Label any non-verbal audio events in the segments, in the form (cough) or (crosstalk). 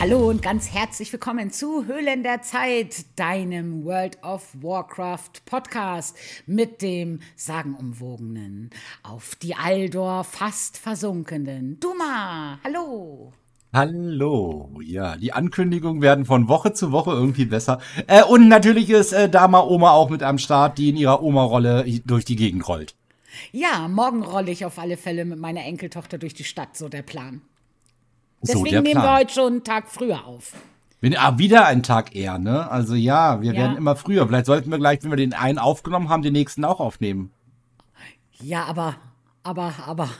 Hallo und ganz herzlich willkommen zu Höhlen der Zeit, deinem World of Warcraft Podcast mit dem sagenumwogenen, auf die Aldor fast versunkenen Duma. Hallo. Hallo, ja, die Ankündigungen werden von Woche zu Woche irgendwie besser. Äh, und natürlich ist äh, Dama Oma auch mit am Start, die in ihrer Oma-Rolle durch die Gegend rollt. Ja, morgen rolle ich auf alle Fälle mit meiner Enkeltochter durch die Stadt, so der Plan. Deswegen so, der nehmen wir heute schon einen Tag früher auf. Wenn, ah, wieder ein Tag eher, ne? Also ja, wir Ja. werden immer früher. Vielleicht sollten wir gleich, wenn wir den einen aufgenommen haben, den nächsten auch aufnehmen. Ja, aber, aber, aber,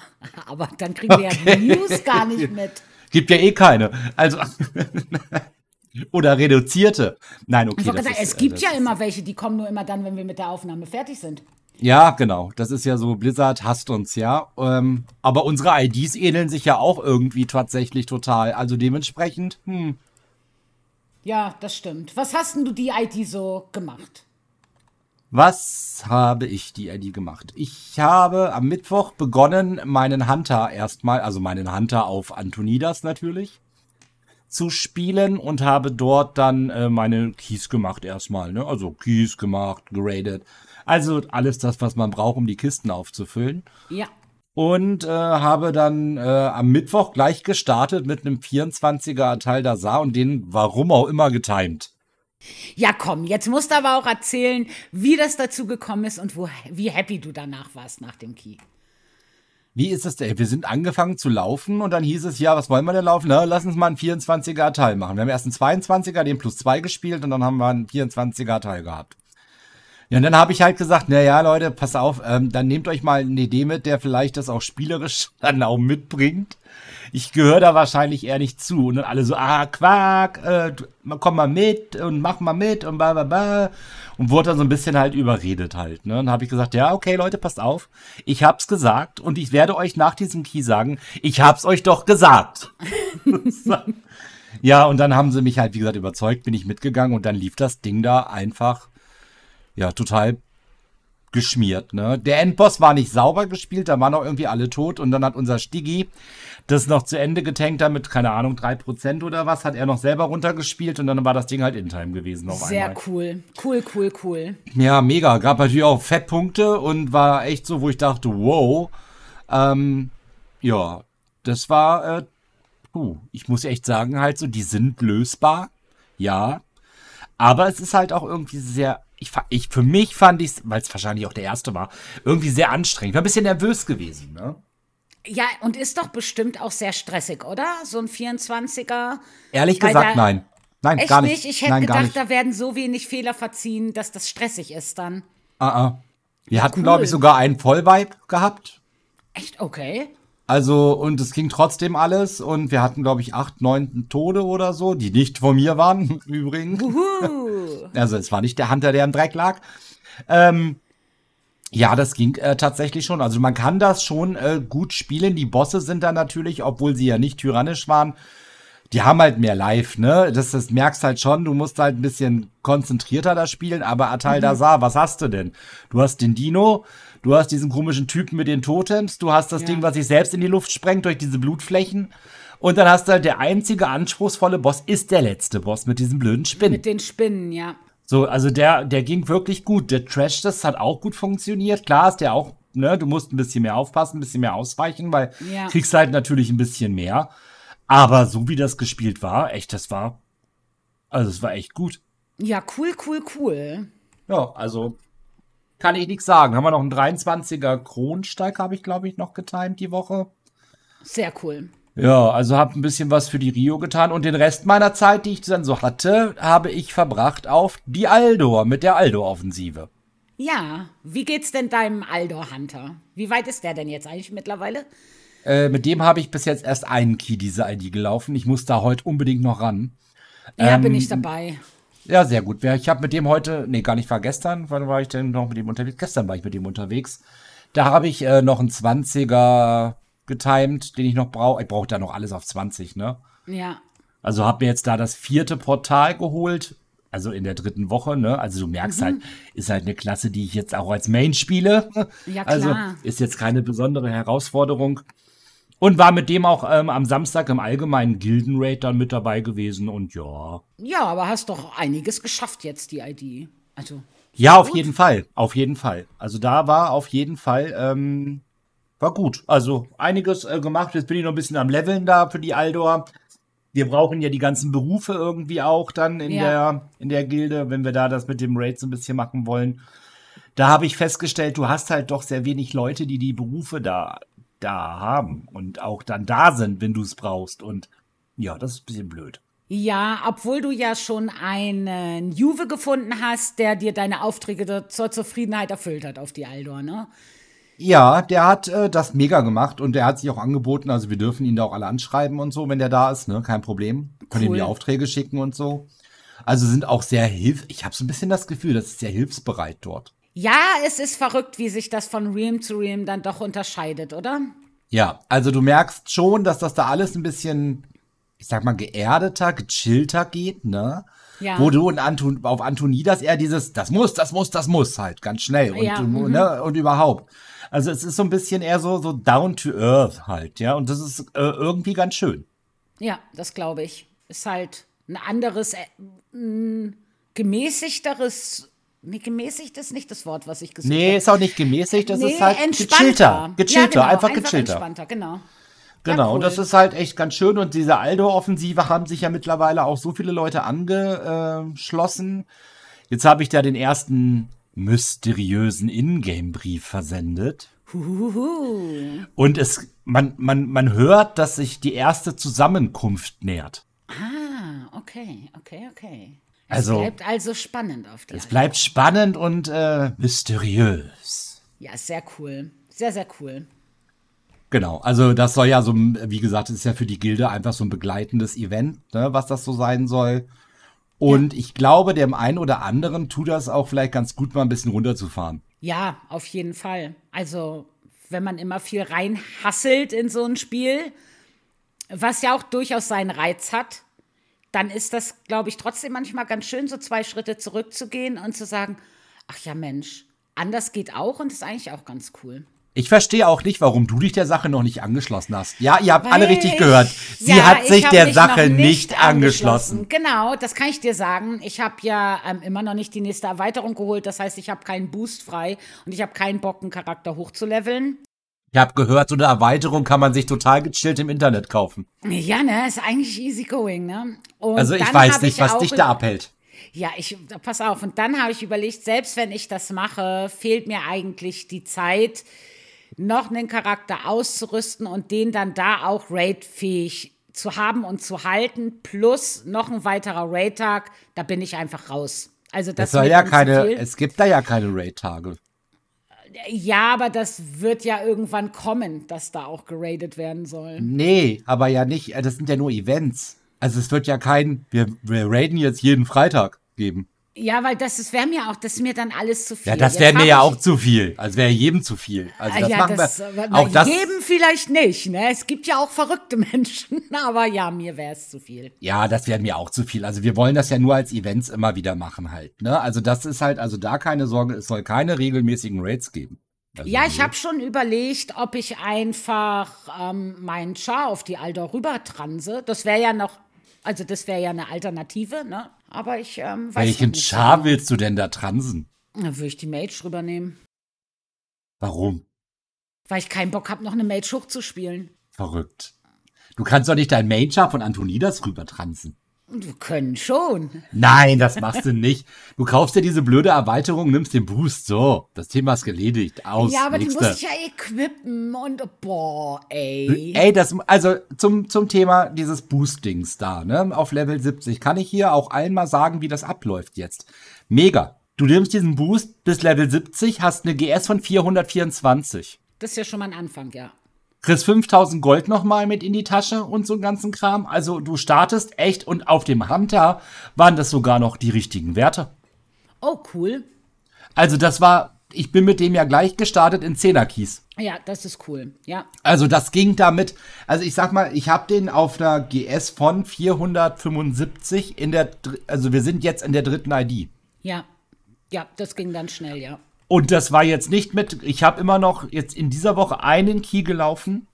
aber dann kriegen wir ja die News gar nicht mit. Gibt ja eh keine. Also. (laughs) Oder reduzierte. Nein, okay. Gesagt, ist, es äh, gibt das ja immer welche, die kommen nur immer dann, wenn wir mit der Aufnahme fertig sind. Ja, genau. Das ist ja so, Blizzard hasst uns ja. Ähm, aber unsere IDs ähneln sich ja auch irgendwie tatsächlich total. Also dementsprechend, hm. Ja, das stimmt. Was hast denn du die ID so gemacht? Was habe ich die ID gemacht? Ich habe am Mittwoch begonnen, meinen Hunter erstmal, also meinen Hunter auf Antonidas natürlich, zu spielen und habe dort dann äh, meine Keys gemacht erstmal, ne? Also Keys gemacht, geradet. Also alles das, was man braucht, um die Kisten aufzufüllen. Ja. Und äh, habe dann äh, am Mittwoch gleich gestartet mit einem 24er Teil da sah und den warum auch immer getimed. Ja, komm, jetzt musst du aber auch erzählen, wie das dazu gekommen ist und wo, wie happy du danach warst nach dem Key. Wie ist es denn? Wir sind angefangen zu laufen und dann hieß es, ja, was wollen wir denn laufen? Na, lass uns mal einen 24er Teil machen. Wir haben erst einen 22er, den plus zwei gespielt und dann haben wir einen 24er Teil gehabt. Ja, und dann habe ich halt gesagt, na ja, Leute, pass auf, ähm, dann nehmt euch mal eine Idee mit, der vielleicht das auch spielerisch (laughs) dann auch mitbringt. Ich gehöre da wahrscheinlich eher nicht zu. Und dann alle so, ah, Quark, äh, komm mal mit und mach mal mit und bla bla bla. Und wurde dann so ein bisschen halt überredet halt. Ne? Und dann habe ich gesagt, ja, okay, Leute, passt auf. Ich hab's gesagt und ich werde euch nach diesem Key sagen, ich hab's euch doch gesagt. (laughs) ja, und dann haben sie mich halt, wie gesagt, überzeugt, bin ich mitgegangen und dann lief das Ding da einfach, ja, total geschmiert, ne? Der Endboss war nicht sauber gespielt, da waren auch irgendwie alle tot und dann hat unser Stiggy das noch zu Ende getankt damit, keine Ahnung, 3% oder was, hat er noch selber runtergespielt und dann war das Ding halt in Time gewesen auf Sehr einmal. cool. Cool, cool, cool. Ja, mega. Gab natürlich auch Fettpunkte und war echt so, wo ich dachte, wow. Ähm, ja, das war, äh, puh, ich muss echt sagen, halt so, die sind lösbar. Ja. Aber es ist halt auch irgendwie sehr, ich, ich für mich fand ich weil es wahrscheinlich auch der erste war, irgendwie sehr anstrengend. War ein bisschen nervös gewesen, ne? Ja, und ist doch bestimmt auch sehr stressig, oder? So ein 24er. Ehrlich gesagt, da- nein. Nein, Echt gar nicht? nicht. Ich hätte Nein, gedacht, da werden so wenig Fehler verziehen, dass das stressig ist dann. Ah, ah. Wir hatten, cool. glaube ich, sogar einen Vollvibe gehabt. Echt? Okay. Also, und es ging trotzdem alles. Und wir hatten, glaube ich, acht, neun Tode oder so, die nicht von mir waren, (laughs) übrigens. Uhu. Also, es war nicht der Hunter, der im Dreck lag. Ähm, ja, das ging äh, tatsächlich schon. Also, man kann das schon äh, gut spielen. Die Bosse sind da natürlich, obwohl sie ja nicht tyrannisch waren, die haben halt mehr Live, ne? Das, das merkst halt schon, du musst halt ein bisschen konzentrierter da spielen, aber Atal Dazar, was hast du denn? Du hast den Dino, du hast diesen komischen Typen mit den Totems, du hast das Ja. Ding, was sich selbst in die Luft sprengt durch diese Blutflächen. Und dann hast du halt der einzige anspruchsvolle Boss, ist der letzte Boss mit diesem blöden Spinnen. Mit den Spinnen, ja. So, also der, der ging wirklich gut. Der Trash, das hat auch gut funktioniert. Klar ist der auch, ne, du musst ein bisschen mehr aufpassen, ein bisschen mehr ausweichen, weil Ja. kriegst halt natürlich ein bisschen mehr. Aber so wie das gespielt war, echt, das war, also es war echt gut. Ja, cool, cool, cool. Ja, also kann ich nichts sagen. Haben wir noch einen 23er Kronsteig, habe ich glaube ich noch getimt die Woche. Sehr cool. Ja, also habe ein bisschen was für die Rio getan und den Rest meiner Zeit, die ich dann so hatte, habe ich verbracht auf die Aldor mit der Aldor-Offensive. Ja, wie geht's denn deinem Aldor Hunter? Wie weit ist der denn jetzt eigentlich mittlerweile? Äh, mit dem habe ich bis jetzt erst einen Key diese ID gelaufen. Ich muss da heute unbedingt noch ran. Ja, Ähm, bin ich dabei. Ja, sehr gut. Ich habe mit dem heute, nee, gar nicht, war gestern. Wann war ich denn noch mit dem unterwegs? Gestern war ich mit dem unterwegs. Da habe ich äh, noch einen 20er getimed, den ich noch brauche. Ich brauche da noch alles auf 20, ne? Ja. Also habe mir jetzt da das vierte Portal geholt. Also in der dritten Woche, ne? Also du merkst halt, ist halt eine Klasse, die ich jetzt auch als Main spiele. Ja, Also klar. ist jetzt keine besondere Herausforderung. Und war mit dem auch ähm, am Samstag im allgemeinen Gildenraid dann mit dabei gewesen und ja. Ja, aber hast doch einiges geschafft jetzt, die ID. Also. Ja, auf gut. jeden Fall. Auf jeden Fall. Also da war auf jeden Fall, ähm, war gut. Also einiges äh, gemacht. Jetzt bin ich noch ein bisschen am Leveln da für die Aldor. Wir brauchen ja die ganzen Berufe irgendwie auch dann in, ja. der, in der Gilde, wenn wir da das mit dem Raid so ein bisschen machen wollen. Da habe ich festgestellt, du hast halt doch sehr wenig Leute, die die Berufe da da haben und auch dann da sind, wenn du es brauchst. Und ja, das ist ein bisschen blöd. Ja, obwohl du ja schon einen Juve gefunden hast, der dir deine Aufträge zur Zufriedenheit erfüllt hat auf die Aldor, ne? Ja, der hat äh, das mega gemacht und der hat sich auch angeboten. Also wir dürfen ihn da auch alle anschreiben und so, wenn der da ist, ne? Kein Problem. Können cool. ihm die Aufträge schicken und so. Also sind auch sehr hilf. Ich habe so ein bisschen das Gefühl, das ist sehr hilfsbereit dort. Ja, es ist verrückt, wie sich das von Realm zu Realm dann doch unterscheidet, oder? Ja, also du merkst schon, dass das da alles ein bisschen, ich sag mal, geerdeter, gechillter geht, ne? Ja. Wo du und Anton, auf Antonidas eher dieses, das muss, das muss, das muss halt, ganz schnell und, ja, mhm. ne, und überhaupt. Also es ist so ein bisschen eher so, so down to earth halt, ja, und das ist äh, irgendwie ganz schön. Ja, das glaube ich. Ist halt ein anderes, äh, gemäßigteres Nee, gemäßigt ist nicht das Wort, was ich gesagt habe. Nee, ist auch nicht gemäßigt, das nee, ist halt gechillter. Gechillter, ja, genau, einfach, einfach gechillter. Entspannter, genau. Genau, ja, cool. und das ist halt echt ganz schön. Und diese Aldo-Offensive haben sich ja mittlerweile auch so viele Leute angeschlossen. Jetzt habe ich da den ersten mysteriösen Ingame-Brief versendet. Huhuhu. Und es, man, man, man hört, dass sich die erste Zusammenkunft nähert. Ah, okay, okay, okay. Also, es bleibt also spannend auf der Es bleibt spannend und äh, mysteriös. Ja, sehr cool. Sehr, sehr cool. Genau, also das soll ja so, wie gesagt, ist ja für die Gilde einfach so ein begleitendes Event, ne, was das so sein soll. Und ja. ich glaube, dem einen oder anderen tut das auch vielleicht ganz gut, mal ein bisschen runterzufahren. Ja, auf jeden Fall. Also, wenn man immer viel reinhasselt in so ein Spiel, was ja auch durchaus seinen Reiz hat, dann ist das, glaube ich, trotzdem manchmal ganz schön, so zwei Schritte zurückzugehen und zu sagen, ach ja Mensch, anders geht auch und ist eigentlich auch ganz cool. Ich verstehe auch nicht, warum du dich der Sache noch nicht angeschlossen hast. Ja, ihr habt Weil alle richtig gehört. Sie ja, hat sich der Sache nicht, nicht angeschlossen. angeschlossen. Genau, das kann ich dir sagen. Ich habe ja ähm, immer noch nicht die nächste Erweiterung geholt. Das heißt, ich habe keinen Boost frei und ich habe keinen Bock, einen Charakter hochzuleveln. Ich habe gehört, so eine Erweiterung kann man sich total gechillt im Internet kaufen. Ja, ne, ist eigentlich easy going, ne? Und also ich weiß nicht, ich was dich da abhält. Ja, ich pass auf. Und dann habe ich überlegt, selbst wenn ich das mache, fehlt mir eigentlich die Zeit, noch einen Charakter auszurüsten und den dann da auch raidfähig zu haben und zu halten, plus noch ein weiterer Raid-Tag, da bin ich einfach raus. Also das, das soll ja keine, es gibt da ja keine Raid-Tage. Ja, aber das wird ja irgendwann kommen, dass da auch geradet werden soll. Nee, aber ja nicht. Das sind ja nur Events. Also es wird ja kein, wir, wir raiden jetzt jeden Freitag geben. Ja, weil das, wäre mir auch, das ist mir dann alles zu viel. Ja, das wäre mir ja auch zu viel. Also wäre jedem zu viel. Also das ja, machen das, wir. Auch das, jedem vielleicht nicht. Ne? Es gibt ja auch verrückte (laughs) Menschen, aber ja, mir wäre es zu viel. Ja, das wäre mir auch zu viel. Also wir wollen das ja nur als Events immer wieder machen halt. Ne? Also das ist halt, also da keine Sorge, es soll keine regelmäßigen Raids geben. Also ja, ich habe schon überlegt, ob ich einfach ähm, meinen Char auf die Alder rüber transe. Das wäre ja noch, also das wäre ja eine Alternative, ne? Aber ich ähm, weiß Welchen nicht. Char genau. willst du denn da transen? Dann würde ich die Mage drüber nehmen. Warum? Weil ich keinen Bock habe, noch eine Mage hochzuspielen. Verrückt. Du kannst doch nicht dein Main-Char von Antonidas rüber Du können schon. Nein, das machst du nicht. Du kaufst dir diese blöde Erweiterung, nimmst den Boost. So, das Thema ist geledigt. Aus. Ja, aber Nächste. die muss ich ja equippen und boah, ey. Ey, das, also zum, zum Thema dieses Boostings da, ne, auf Level 70, kann ich hier auch allen mal sagen, wie das abläuft jetzt. Mega. Du nimmst diesen Boost bis Level 70, hast eine GS von 424. Das ist ja schon mal ein Anfang, ja kriegst 5000 Gold nochmal mit in die Tasche und so einen ganzen Kram. Also du startest echt und auf dem Hunter waren das sogar noch die richtigen Werte. Oh, cool. Also das war, ich bin mit dem ja gleich gestartet in 10er Kies. Ja, das ist cool, ja. Also das ging damit, also ich sag mal, ich habe den auf der GS von 475 in der, also wir sind jetzt in der dritten ID. Ja, ja, das ging dann schnell, ja. Und das war jetzt nicht mit, ich habe immer noch jetzt in dieser Woche einen Key gelaufen.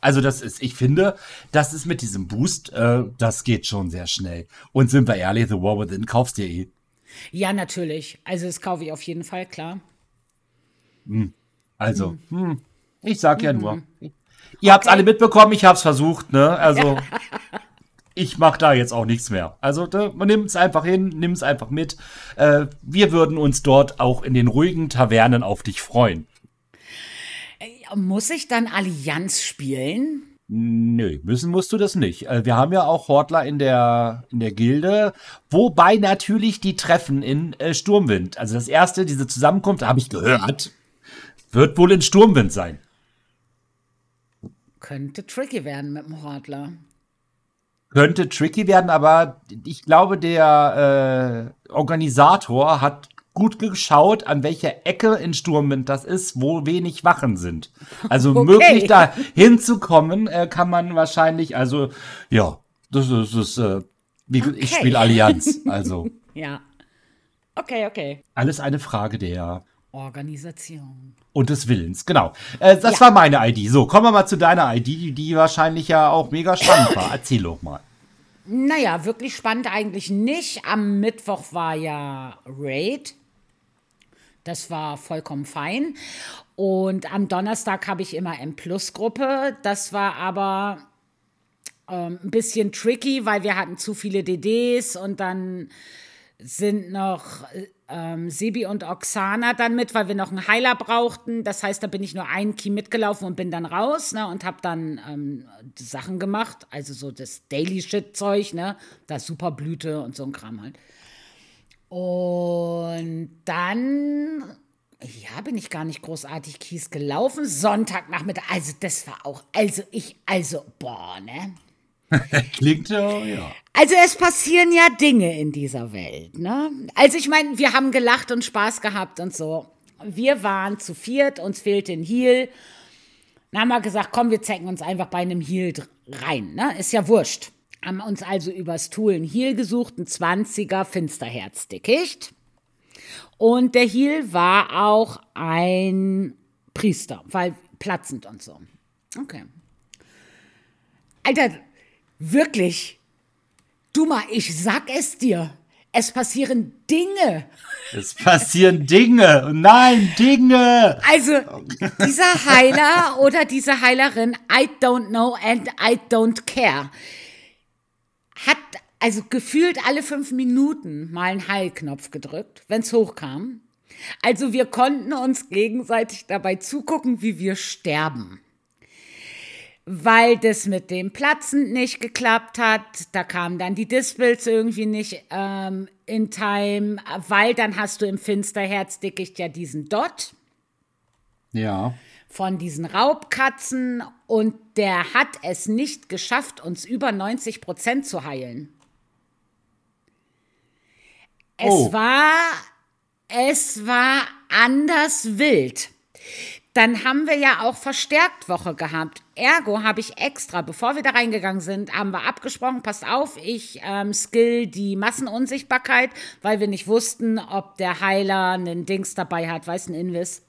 Also das ist, ich finde, das ist mit diesem Boost, äh, das geht schon sehr schnell. Und sind wir ehrlich, The War Within kaufst du eh. Ja, natürlich. Also das kaufe ich auf jeden Fall, klar. Also, hm, ich sag ja nur. Ihr habt's alle mitbekommen, ich hab's versucht, ne? Also, (laughs) ich mach da jetzt auch nichts mehr. Also, da, man nimmt es einfach hin, nimm es einfach mit. Äh, wir würden uns dort auch in den ruhigen Tavernen auf dich freuen. Muss ich dann Allianz spielen? Nö, müssen musst du das nicht. Äh, Wir haben ja auch Hortler in der, in der Gilde, wobei natürlich die Treffen in äh, Sturmwind. Also das erste, diese Zusammenkunft, habe ich gehört, wird wohl in Sturmwind sein. Könnte tricky werden mit dem Hortler. Könnte tricky werden, aber ich glaube, der äh, Organisator hat gut geschaut, an welcher Ecke in Sturmwind das ist, wo wenig Wachen sind. Also (laughs) Okay. möglich da hinzukommen, äh, kann man wahrscheinlich, also ja, das ist, das äh, wie, ich Okay. spiele Allianz. (laughs) Also Ja. Okay, okay. alles eine Frage der Organisation. und des Willens, genau. Äh, das Ja. war meine ID. So, kommen wir mal zu deiner ID, die, wahrscheinlich ja auch mega spannend war. Erzähl doch mal. Naja, wirklich spannend eigentlich nicht. Am Mittwoch war ja Raid. Das war vollkommen fein. Und am Donnerstag habe ich immer M-Plus-Gruppe. Das war aber ähm, ein bisschen tricky, weil wir hatten zu viele DDs und dann sind noch ähm, Sebi und Oksana dann mit, weil wir noch einen Heiler brauchten. Das heißt, da bin ich nur einen Key mitgelaufen und bin dann raus ne, und habe dann ähm, Sachen gemacht. Also so das Daily-Shit-Zeug, ne? Das Superblüte und so ein Kram halt. Und dann, ja, bin ich gar nicht großartig Kies gelaufen. Sonntagnachmittag, also das war auch, also ich, also, boah, ne? (laughs) Klingt ja, ja. Also es passieren ja Dinge in dieser Welt, ne? Also ich meine, wir haben gelacht und Spaß gehabt und so. Wir waren zu viert, uns fehlte ein Heal. Dann haben wir gesagt, komm, wir zecken uns einfach bei einem Heal dr- rein, ne? Ist ja wurscht. Haben uns also übers Tool ein Heal gesucht, ein 20er Finsterherzdickicht. Und der Heal war auch ein Priester, weil platzend und so. Okay. Alter, wirklich. Du mal, ich sag es dir. Es passieren Dinge. Es passieren Dinge. Nein, Dinge. Also, dieser Heiler oder diese Heilerin, I don't know and I don't care, hat also gefühlt alle fünf Minuten mal einen Heilknopf gedrückt, wenn es hochkam. Also wir konnten uns gegenseitig dabei zugucken, wie wir sterben. Weil das mit dem Platzen nicht geklappt hat, da kamen dann die Dispels irgendwie nicht ähm, in Time, weil dann hast du im Finsterherzdickicht ja diesen Dot Ja. von diesen Raubkatzen und der hat es nicht geschafft, uns über 90 Prozent zu heilen. Es Oh. war, es war anders wild. Dann haben wir ja auch verstärkt Woche gehabt. Ergo habe ich extra, bevor wir da reingegangen sind, haben wir abgesprochen, passt auf, ich ähm, skill die Massenunsichtbarkeit, weil wir nicht wussten, ob der Heiler einen Dings dabei hat, weiß ein Invis.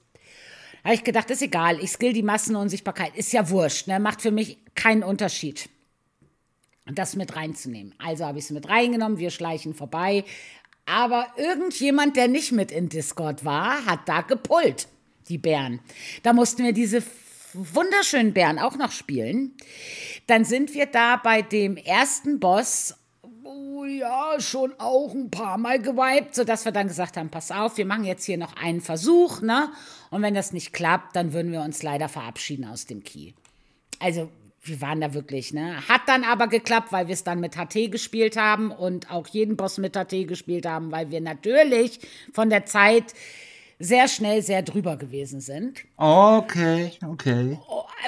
Habe ich gedacht, ist egal, ich skill die Massenunsichtbarkeit, ist ja wurscht, ne? macht für mich keinen Unterschied, das mit reinzunehmen. Also habe ich es mit reingenommen, wir schleichen vorbei. Aber irgendjemand, der nicht mit in Discord war, hat da gepullt, die Bären. Da mussten wir diese wunderschönen Bären auch noch spielen. Dann sind wir da bei dem ersten Boss oh ja, schon auch ein paar Mal gewiped, sodass wir dann gesagt haben, pass auf, wir machen jetzt hier noch einen Versuch, ne? Und wenn das nicht klappt, dann würden wir uns leider verabschieden aus dem Key. Also, wir waren da wirklich, ne? Hat dann aber geklappt, weil wir es dann mit HT gespielt haben und auch jeden Boss mit HT gespielt haben, weil wir natürlich von der Zeit sehr schnell sehr drüber gewesen sind. Okay, okay.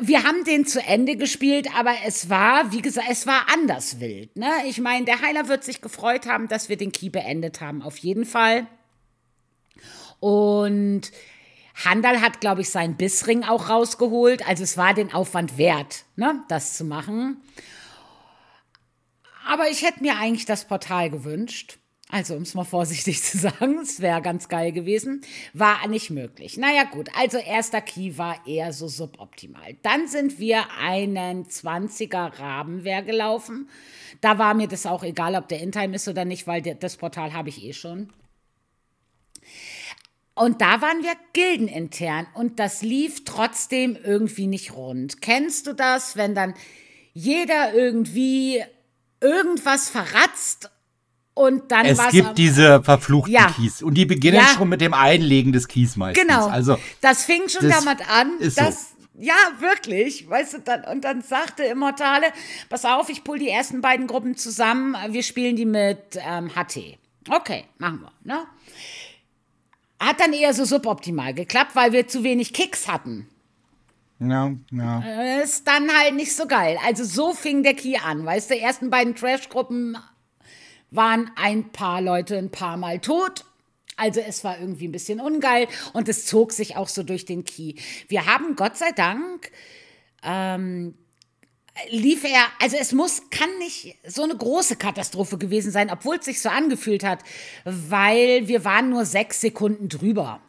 Wir haben den zu Ende gespielt, aber es war, wie gesagt, es war anders wild. Ne? Ich meine, der Heiler wird sich gefreut haben, dass wir den Key beendet haben, auf jeden Fall. Und Handal hat, glaube ich, seinen Bissring auch rausgeholt. Also es war den Aufwand wert, ne, das zu machen. Aber ich hätte mir eigentlich das Portal gewünscht. Also, um es mal vorsichtig (laughs) zu sagen, es wäre ganz geil gewesen. War nicht möglich. Naja, gut. Also, erster Key war eher so suboptimal. Dann sind wir einen 20er Rabenwehr gelaufen. Da war mir das auch egal, ob der Intime ist oder nicht, weil das Portal habe ich eh schon. Und da waren wir gildenintern und das lief trotzdem irgendwie nicht rund. Kennst du das, wenn dann jeder irgendwie irgendwas verratzt und dann es gibt diese verfluchten ja. Keys und die beginnen ja. schon mit dem Einlegen des Keys meistens. Genau. Also das fing schon damit an, dass so. ja wirklich, weißt du dann und dann sagte Immortale, pass auf, ich pull die ersten beiden Gruppen zusammen, wir spielen die mit ähm, HT. Okay, machen wir. Ne? Hat dann eher so suboptimal geklappt, weil wir zu wenig Kicks hatten. Ja, ja. Ist dann halt nicht so geil. Also so fing der Key an. Weißt du, die ersten beiden Trash-Gruppen waren ein paar Leute ein paar Mal tot. Also es war irgendwie ein bisschen ungeil und es zog sich auch so durch den Key. Wir haben Gott sei Dank ähm, lief er, also es muss, kann nicht so eine große Katastrophe gewesen sein, obwohl es sich so angefühlt hat, weil wir waren nur sechs Sekunden drüber.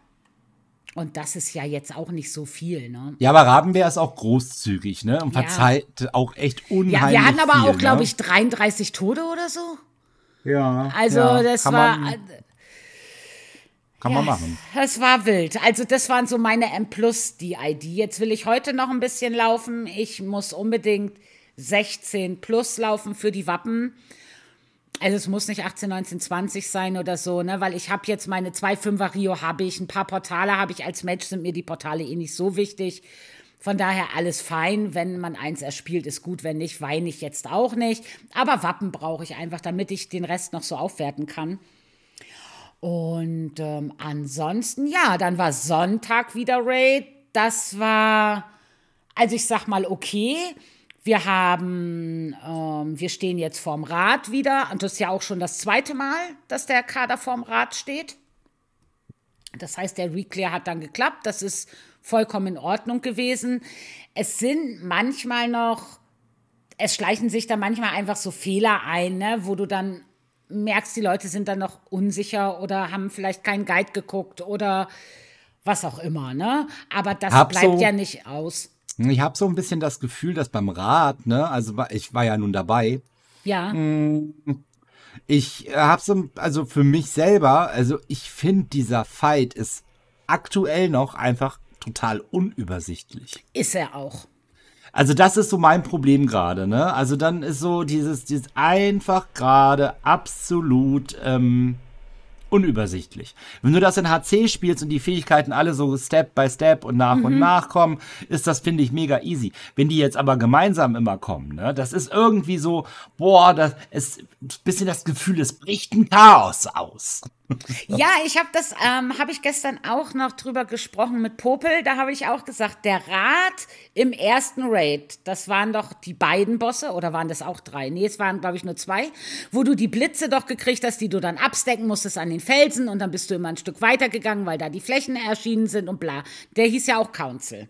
Und das ist ja jetzt auch nicht so viel, ne? Ja, aber Rabenwehr ist auch großzügig, ne? Und verzeiht ja. auch echt unheimlich Ja, wir hatten aber viel, auch, glaube ne? ich, 33 Tote oder so. Ja. Also ja, das war. Man, kann ja, man machen. Das war wild. Also das waren so meine M Plus, die ID. Jetzt will ich heute noch ein bisschen laufen. Ich muss unbedingt 16 plus laufen für die Wappen. Also es muss nicht 18, 19, 20 sein oder so, ne? Weil ich habe jetzt meine zwei Fünfer Rio habe ich, ein paar Portale habe ich als Match, sind mir die Portale eh nicht so wichtig. Von daher alles fein. Wenn man eins erspielt, ist gut. Wenn nicht, weine ich jetzt auch nicht. Aber Wappen brauche ich einfach, damit ich den Rest noch so aufwerten kann. Und ähm, ansonsten, ja, dann war Sonntag wieder Raid. Das war, also ich sag mal, okay. Wir haben, ähm, wir stehen jetzt vorm Rad wieder. Und das ist ja auch schon das zweite Mal, dass der Kader vorm Rad steht. Das heißt, der Reclear hat dann geklappt. Das ist vollkommen in Ordnung gewesen. Es sind manchmal noch, es schleichen sich da manchmal einfach so Fehler ein, ne, wo du dann merkst, die Leute sind dann noch unsicher oder haben vielleicht keinen Guide geguckt oder was auch immer, ne? Aber das Hab bleibt so, ja nicht aus. Ich habe so ein bisschen das Gefühl, dass beim Rat, ne, also ich war ja nun dabei. Ja. Mm, ich habe so, also für mich selber, also ich finde dieser Fight ist aktuell noch einfach total unübersichtlich. Ist er auch. Also das ist so mein Problem gerade, ne? Also dann ist so dieses, dieses einfach gerade absolut ähm, unübersichtlich. Wenn du das in HC spielst und die Fähigkeiten alle so Step by Step und nach mhm. und nach kommen, ist das, finde ich, mega easy. Wenn die jetzt aber gemeinsam immer kommen, ne, das ist irgendwie so, boah, das ist ein bisschen das Gefühl, es bricht ein Chaos aus. (laughs) Ja, ich habe das, ähm, habe ich gestern auch noch drüber gesprochen mit Popel. Da habe ich auch gesagt, der Rat im ersten Raid, das waren doch die beiden Bosse oder waren das auch drei? Nee, es waren, glaube ich, nur zwei, wo du die Blitze doch gekriegt hast, die du dann abstecken musstest an den Felsen und dann bist du immer ein Stück weitergegangen, weil da die Flächen erschienen sind und bla. Der hieß ja auch Council.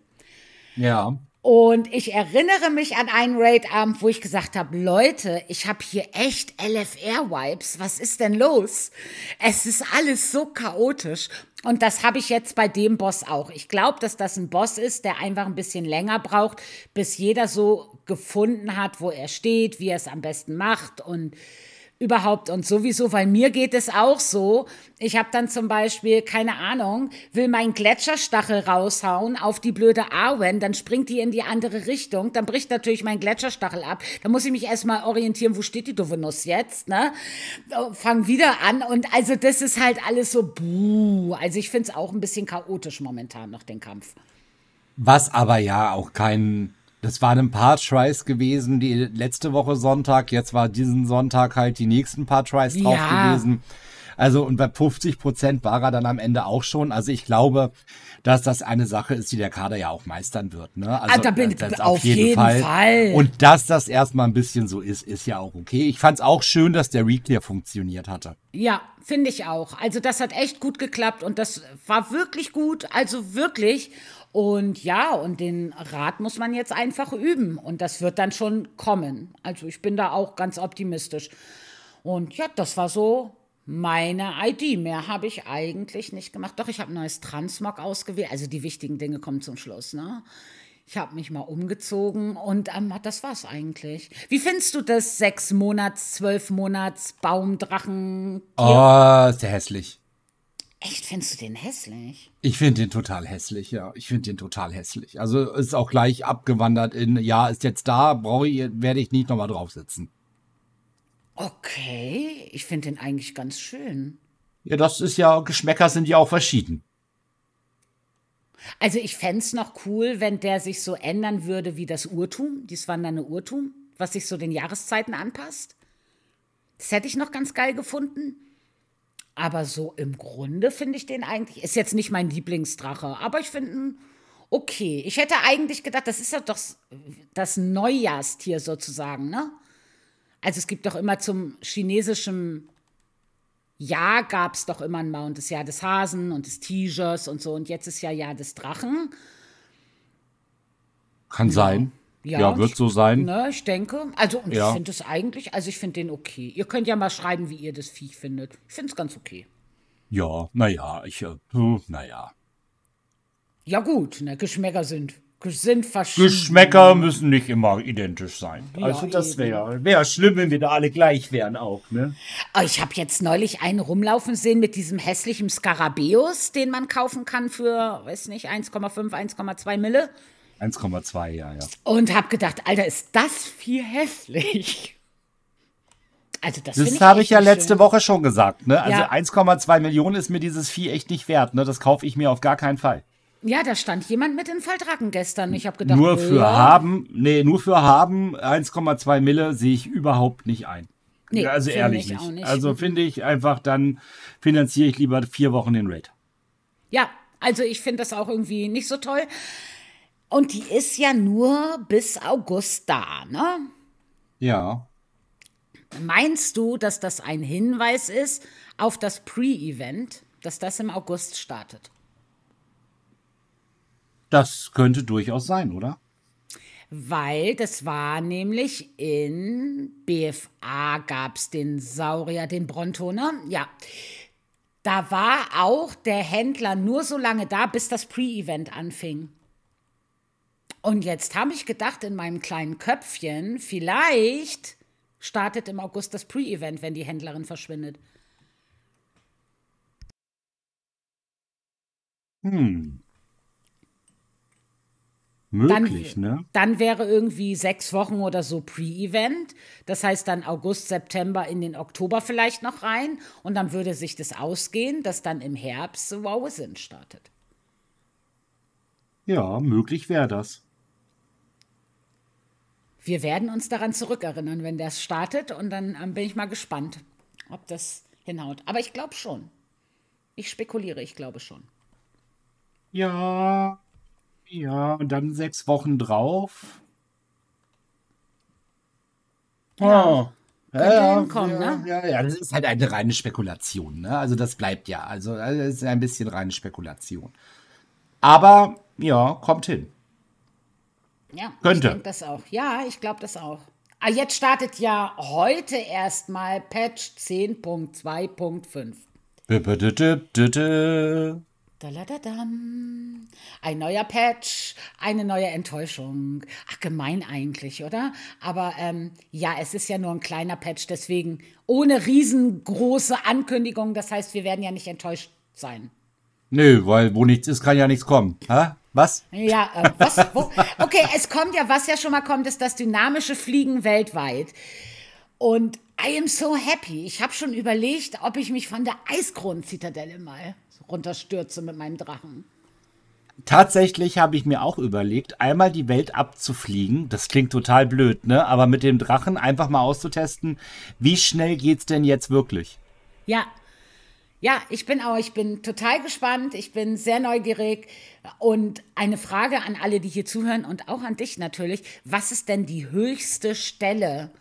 Ja. Und ich erinnere mich an einen Raid-Abend, wo ich gesagt habe, Leute, ich habe hier echt LFR-Vibes. Was ist denn los? Es ist alles so chaotisch. Und das habe ich jetzt bei dem Boss auch. Ich glaube, dass das ein Boss ist, der einfach ein bisschen länger braucht, bis jeder so gefunden hat, wo er steht, wie er es am besten macht und überhaupt und sowieso, weil mir geht es auch so. Ich habe dann zum Beispiel, keine Ahnung, will mein Gletscherstachel raushauen auf die blöde Arwen, dann springt die in die andere Richtung, dann bricht natürlich mein Gletscherstachel ab. Da muss ich mich erstmal orientieren, wo steht die doofe Nuss jetzt, ne? Fang wieder an und also das ist halt alles so buh. Also ich finde es auch ein bisschen chaotisch momentan noch, den Kampf. Was aber ja auch kein das waren ein paar Tries gewesen, die letzte Woche Sonntag. Jetzt war diesen Sonntag halt die nächsten paar Tries drauf ja. gewesen. Also, und bei 50 Prozent war er dann am Ende auch schon. Also, ich glaube, dass das eine Sache ist, die der Kader ja auch meistern wird. Ne? Also, ah, da bin ich auf jeden, jeden Fall. Fall. Und dass das erstmal ein bisschen so ist, ist ja auch okay. Ich fand es auch schön, dass der Reclear funktioniert hatte. Ja, finde ich auch. Also, das hat echt gut geklappt und das war wirklich gut. Also, wirklich. Und ja, und den Rat muss man jetzt einfach üben und das wird dann schon kommen. Also ich bin da auch ganz optimistisch. Und ja, das war so meine ID. Mehr habe ich eigentlich nicht gemacht. Doch, ich habe ein neues Transmog ausgewählt. Also die wichtigen Dinge kommen zum Schluss, ne? Ich habe mich mal umgezogen und ähm, das war's eigentlich. Wie findest du das sechs Monats, zwölf Monats Baumdrachen? Oh, der hässlich. Echt, findest du den hässlich? Ich finde den total hässlich, ja. Ich finde den total hässlich. Also ist auch gleich abgewandert in, ja, ist jetzt da, brauche ich, werde ich nicht nochmal draufsitzen. Okay, ich finde den eigentlich ganz schön. Ja, das ist ja, Geschmäcker sind ja auch verschieden. Also ich fände es noch cool, wenn der sich so ändern würde wie das Urtum, dieses wandernde Urtum, was sich so den Jahreszeiten anpasst. Das hätte ich noch ganz geil gefunden. Aber so im Grunde finde ich den eigentlich, ist jetzt nicht mein Lieblingsdrache, aber ich finde ihn okay. Ich hätte eigentlich gedacht, das ist ja doch das Neujahrstier sozusagen, ne? Also es gibt doch immer zum chinesischen Jahr gab es doch immer ein Mount, das Jahr des Hasen und des Tigers und so. Und jetzt ist ja Jahr des Drachen. Kann ja. sein. Ja, ja wird ich, so sein. Ne, ich denke. Also, und ja. ich finde es eigentlich, also ich finde den okay. Ihr könnt ja mal schreiben, wie ihr das Viech findet. Ich finde es ganz okay. Ja, naja, ich, äh, naja. Ja, gut, ne, Geschmäcker sind sind verschieden. Geschmäcker müssen nicht immer identisch sein. Ja, also das wäre wär schlimm, wenn wir da alle gleich wären auch. Ne? Oh, ich habe jetzt neulich einen rumlaufen sehen mit diesem hässlichen Skarabäus, den man kaufen kann für, weiß nicht, 1,5, 1,2 Mille. 1,2, ja, ja. Und habe gedacht, Alter, ist das viel hässlich. Also das das habe ich ja letzte schön. Woche schon gesagt. Ne? Also ja. 1,2 Millionen ist mir dieses Vieh echt nicht wert. Ne? Das kaufe ich mir auf gar keinen Fall. Ja, da stand jemand mit in Falldrachen gestern. Ich habe gedacht, nur für ja. haben, nee, nur für haben 1,2 Mille sehe ich überhaupt nicht ein. Nee, also ehrlich nicht. nicht. Also finde ich einfach, dann finanziere ich lieber vier Wochen den Raid. Ja, also ich finde das auch irgendwie nicht so toll. Und die ist ja nur bis August da, ne? Ja. Meinst du, dass das ein Hinweis ist auf das Pre-Event, dass das im August startet? Das könnte durchaus sein, oder? Weil das war nämlich in BFA gab es den Saurier, den Brontoner. Ja. Da war auch der Händler nur so lange da, bis das Pre-Event anfing. Und jetzt habe ich gedacht in meinem kleinen Köpfchen, vielleicht startet im August das Pre-Event, wenn die Händlerin verschwindet. Hm. Möglich, dann, ne? Dann wäre irgendwie sechs Wochen oder so Pre-Event. Das heißt dann August, September in den Oktober vielleicht noch rein. Und dann würde sich das ausgehen, dass dann im Herbst Wow Sin startet. Ja, möglich wäre das. Wir werden uns daran zurückerinnern, wenn das startet. Und dann ähm, bin ich mal gespannt, ob das hinhaut. Aber ich glaube schon. Ich spekuliere, ich glaube schon. Ja, ja, und dann sechs Wochen drauf. Ja. Oh. Ja, hinkommen, ja, ne? ja, ja, das ist halt eine reine Spekulation, ne? Also das bleibt ja. Also das ist ein bisschen reine Spekulation. Aber ja, kommt hin. Ja, Könnte. ich denke das auch. Ja, ich glaube das auch. Ah, jetzt startet ja heute erstmal Patch 10.2.5. Daladadam. Ein neuer Patch, eine neue Enttäuschung. Ach, gemein eigentlich, oder? Aber ähm, ja, es ist ja nur ein kleiner Patch, deswegen ohne riesengroße Ankündigung. Das heißt, wir werden ja nicht enttäuscht sein. Nö, weil wo nichts ist, kann ja nichts kommen. Ha? Was? Ja, äh, was? Wo? Okay, es kommt ja, was ja schon mal kommt, ist das dynamische Fliegen weltweit. Und I am so happy. Ich habe schon überlegt, ob ich mich von der Eiskronenzitadelle mal runterstürze mit meinem Drachen. Tatsächlich habe ich mir auch überlegt, einmal die Welt abzufliegen. Das klingt total blöd, ne? Aber mit dem Drachen einfach mal auszutesten, wie schnell geht's denn jetzt wirklich? Ja. Ja, ich bin auch, ich bin total gespannt, ich bin sehr neugierig. Und eine Frage an alle, die hier zuhören und auch an dich natürlich. Was ist denn die höchste Stelle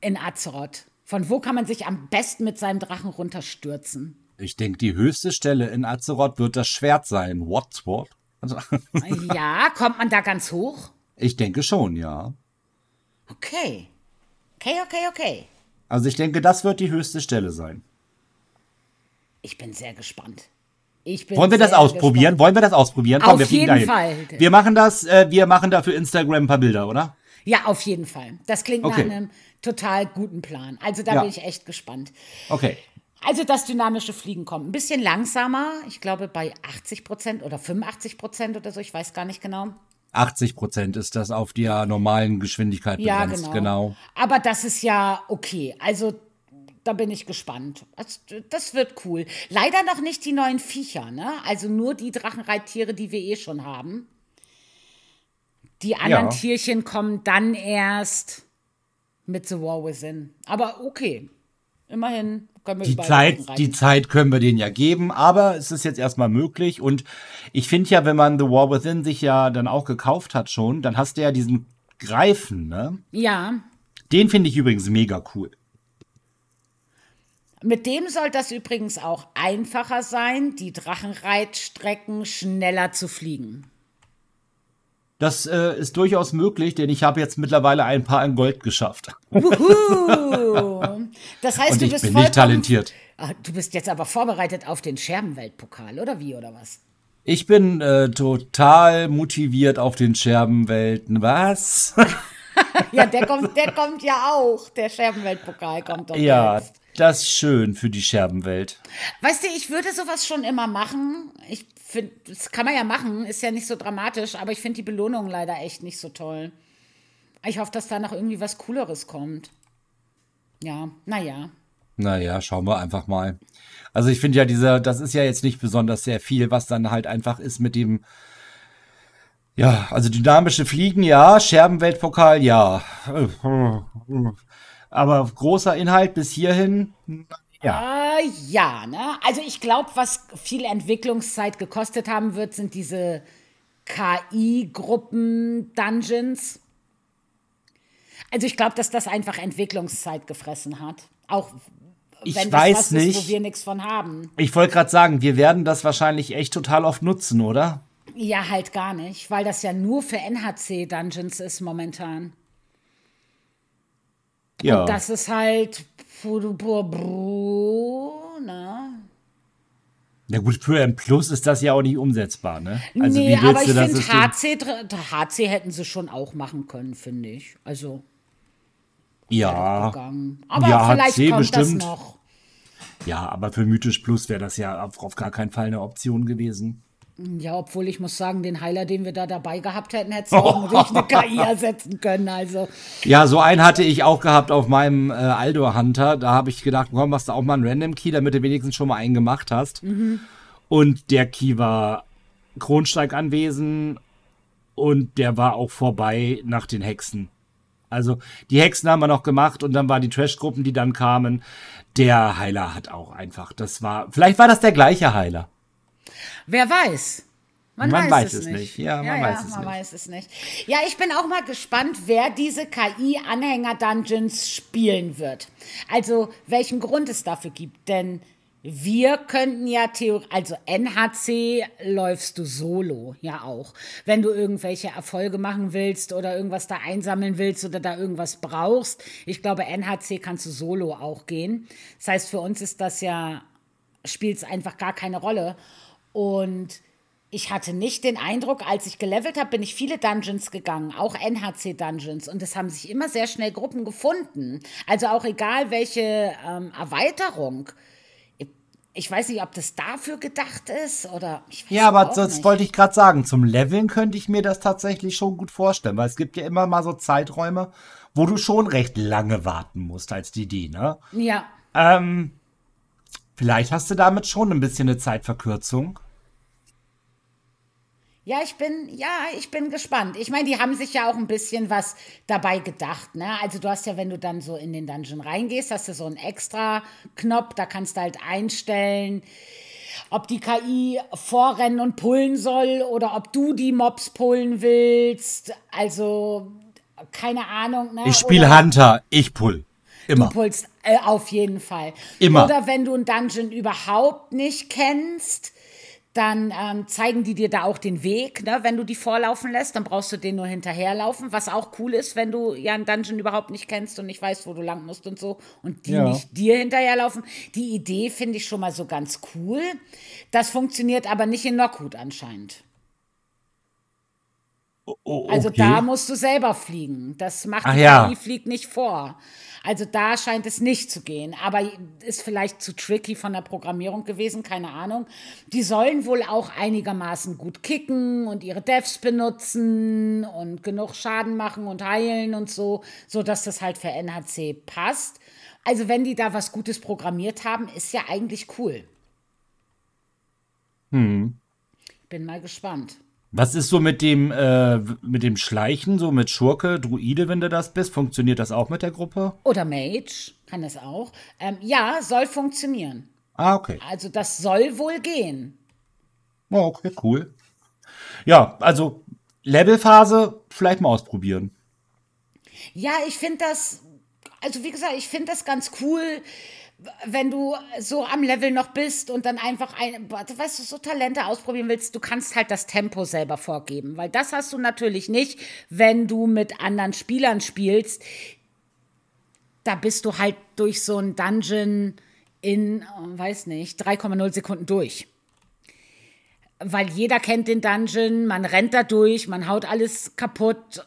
in Azeroth? Von wo kann man sich am besten mit seinem Drachen runterstürzen? Ich denke, die höchste Stelle in Azeroth wird das Schwert sein. What Sword? Also (laughs) ja, kommt man da ganz hoch? Ich denke schon, ja. Okay. Okay, okay, okay. Also ich denke, das wird die höchste Stelle sein. Ich bin sehr gespannt. Wollen wir das ausprobieren? gespannt. Wollen wir das ausprobieren? Auf wir fliegen jeden. Fall. Wir machen das, äh, wir machen da für Instagram ein paar Bilder, oder? Ja, auf jeden Fall. Das klingt Okay. nach einem total guten Plan. Also da Ja. bin ich echt gespannt. Okay. Also das dynamische Fliegen kommt ein bisschen langsamer. Ich glaube bei 80 Prozent oder 85 Prozent oder so. Ich weiß gar nicht genau. 80 Prozent ist das auf der normalen Geschwindigkeit Ja, begrenzt. genau. genau. Aber das ist ja okay. Also da bin ich gespannt. Das, das wird cool. Leider noch nicht die neuen Viecher, ne? Also nur die Drachenreittiere, die wir eh schon haben. Die anderen Ja. Tierchen kommen dann erst mit The War Within. Aber okay. Immerhin können wir Die Zeit, die. Zeit können wir denen ja geben, aber es ist jetzt erstmal möglich. Und ich finde ja, wenn man The War Within sich ja dann auch gekauft hat schon, dann hast du ja diesen Greifen, ne? Ja, Den finde ich übrigens mega cool. Mit dem soll das übrigens auch einfacher sein, die Drachenreitstrecken schneller zu fliegen. Das äh, ist durchaus möglich, denn ich habe jetzt mittlerweile ein paar in Gold geschafft. Wuhu. (laughs) Das heißt, Und du bist bin nicht talentiert. Ah, Du bist jetzt aber vorbereitet auf den Scherbenweltpokal, oder wie, oder was? Ich bin äh, total motiviert auf den Scherbenwelten. Was? (laughs) Ja, der kommt, der kommt ja auch. Der Scherbenweltpokal kommt doch ja, jetzt. Das schön für die Scherbenwelt. Weißt du, ich würde sowas schon immer machen. Ich finde, das kann man ja machen, ist ja nicht so dramatisch, aber ich finde die Belohnung leider echt nicht so toll. Ich hoffe, dass da noch irgendwie was Cooleres kommt. Ja, naja. Naja, schauen wir einfach mal. Also ich finde ja diese, das ist ja jetzt nicht besonders sehr viel, was dann halt einfach ist mit dem, ja, also dynamische Fliegen, ja, Scherbenweltpokal, ja. Aber großer Inhalt bis hierhin, ja. Äh, ja, ne? Also ich glaube, was viel Entwicklungszeit gekostet haben wird, sind diese KI-Gruppen-Dungeons. Also ich glaube, dass das einfach Entwicklungszeit gefressen hat. Auch Ich wenn weiß das was nicht. ist, wo wir nichts von haben. Ich wollte gerade sagen, wir werden das wahrscheinlich echt total oft nutzen, oder? Ja, halt gar nicht, weil das ja nur für NHC-Dungeons ist momentan. Ja. Und das ist halt. Ne? Ja gut, für M Plus ist das ja auch nicht umsetzbar, ne? Also nee, aber ich finde, HC, HC hätten sie schon auch machen können, finde ich. Also, Ja. Aber Ja, vielleicht HC kommt bestimmt. das noch. Ja, aber für Mythisch Plus wäre das ja auf, auf gar keinen Fall eine Option gewesen. Ja, obwohl ich muss sagen, den Heiler, den wir da dabei gehabt hätten, hätte es auch durch eine KI ersetzen können. Also, Ja, so einen hatte ich auch gehabt auf meinem äh, Aldor Hunter. Da habe ich gedacht, komm, machst du auch mal einen Random Key, damit du wenigstens schon mal einen gemacht hast. Und der Key war Kronsteig anwesend und der war auch vorbei nach den Hexen. Also die Hexen haben wir noch gemacht und dann waren die Trash-Gruppen, die dann kamen. Der Heiler hat auch einfach, das war, vielleicht war das der gleiche Heiler. Wer weiß? Man, Man weiß, weiß es es nicht. nicht. Ja, man weiß es man nicht. weiß es nicht. Ja, ich bin auch mal gespannt, wer diese KI-Anhänger-Dungeons spielen wird. Also, welchen Grund es dafür gibt. Denn wir könnten ja theoretisch, also NHC läufst du solo, ja auch. Wenn du irgendwelche Erfolge machen willst oder irgendwas da einsammeln willst oder da irgendwas brauchst. Ich glaube, NHC kannst du solo auch gehen. Das heißt, für uns ist das ja, spielt es einfach gar keine Rolle. Und ich hatte nicht den Eindruck, als ich gelevelt habe, bin ich viele Dungeons gegangen, auch NHC-Dungeons. Und es haben sich immer sehr schnell Gruppen gefunden. Also auch egal welche ähm, Erweiterung. Ich, weiß nicht, ob das dafür gedacht ist oder. Ich weiß Ja, aber das nicht. wollte ich gerade sagen. Zum Leveln könnte ich mir das tatsächlich schon gut vorstellen, weil es gibt ja immer mal so Zeiträume, wo du schon recht lange warten musst als DD, ne? Ja. Ähm, vielleicht hast du damit schon ein bisschen eine Zeitverkürzung. Ja, ich bin, ja, ich bin gespannt. Ich meine, die haben sich ja auch ein bisschen was dabei gedacht, ne? Also du hast ja, wenn du dann so in den Dungeon reingehst, hast du so einen extra Knopf, da kannst du halt einstellen, ob die KI vorrennen und pullen soll oder ob du die Mobs pullen willst. Also, keine Ahnung, ne? Ich spiele Hunter, ich pull. Immer. Du pulst äh, auf jeden Fall. Immer. Oder wenn du einen Dungeon überhaupt nicht kennst, dann ähm, zeigen die dir da auch den Weg, ne? wenn du die vorlaufen lässt, dann brauchst du den nur hinterherlaufen, was auch cool ist, wenn du ja einen Dungeon überhaupt nicht kennst und nicht weißt, wo du lang musst und so und die Ja. nicht dir hinterherlaufen. Die Idee finde ich schon mal so ganz cool. Das funktioniert aber nicht in Knockwood anscheinend. Oh, Also okay. da musst du selber fliegen. Das macht Ach die ja. Fliegt nicht vor. Also da scheint es nicht zu gehen. Aber ist vielleicht zu tricky von der Programmierung gewesen, keine Ahnung. Die sollen wohl auch einigermaßen gut kicken und ihre Devs benutzen und genug Schaden machen und heilen und so, sodass das halt für NHC passt. Also wenn die da was Gutes programmiert haben, ist ja eigentlich cool. Hm. Bin mal gespannt. Was ist so mit dem, äh, mit dem Schleichen, so mit Schurke, Druide, wenn du das bist? Funktioniert das auch mit der Gruppe? Oder Mage, kann das auch. Ähm, ja, soll funktionieren. Ah, okay. Also das soll wohl gehen. Oh, okay, cool. Ja, also Levelphase vielleicht mal ausprobieren. Ja, ich finde das, also wie gesagt, ich finde das ganz cool, wenn du so am Level noch bist und dann einfach ein, weißt du, so Talente ausprobieren willst, du kannst halt das Tempo selber vorgeben, weil das hast du natürlich nicht, wenn du mit anderen Spielern spielst. Da bist du halt durch so ein Dungeon in, äh, weiß nicht, 3,0 Sekunden durch. Weil jeder kennt den Dungeon, man rennt da durch, man haut alles kaputt,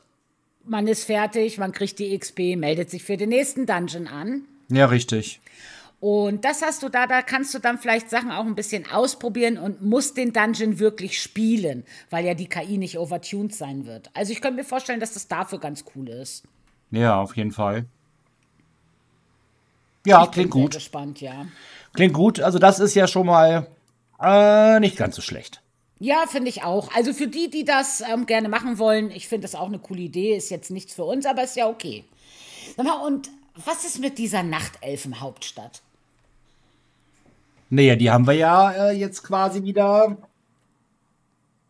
man ist fertig, man kriegt die XP, meldet sich für den nächsten Dungeon an. Ja, richtig. Und das hast du da, da kannst du dann vielleicht Sachen auch ein bisschen ausprobieren und musst den Dungeon wirklich spielen, weil ja die KI nicht overtuned sein wird. Also ich könnte mir vorstellen, dass das dafür ganz cool ist. Ja, auf jeden Fall. Ja, Ich bin klingt gut. gespannt, ja. Klingt gut. Also das ist ja schon mal äh, nicht ganz so schlecht. Ja, finde ich auch. Also für die, die das ähm, gerne machen wollen, ich finde das auch eine coole Idee. Ist jetzt nichts für uns, aber ist ja okay. Sag mal, und was ist mit dieser Nachtelfenhauptstadt? Naja, die haben wir ja äh, jetzt quasi wieder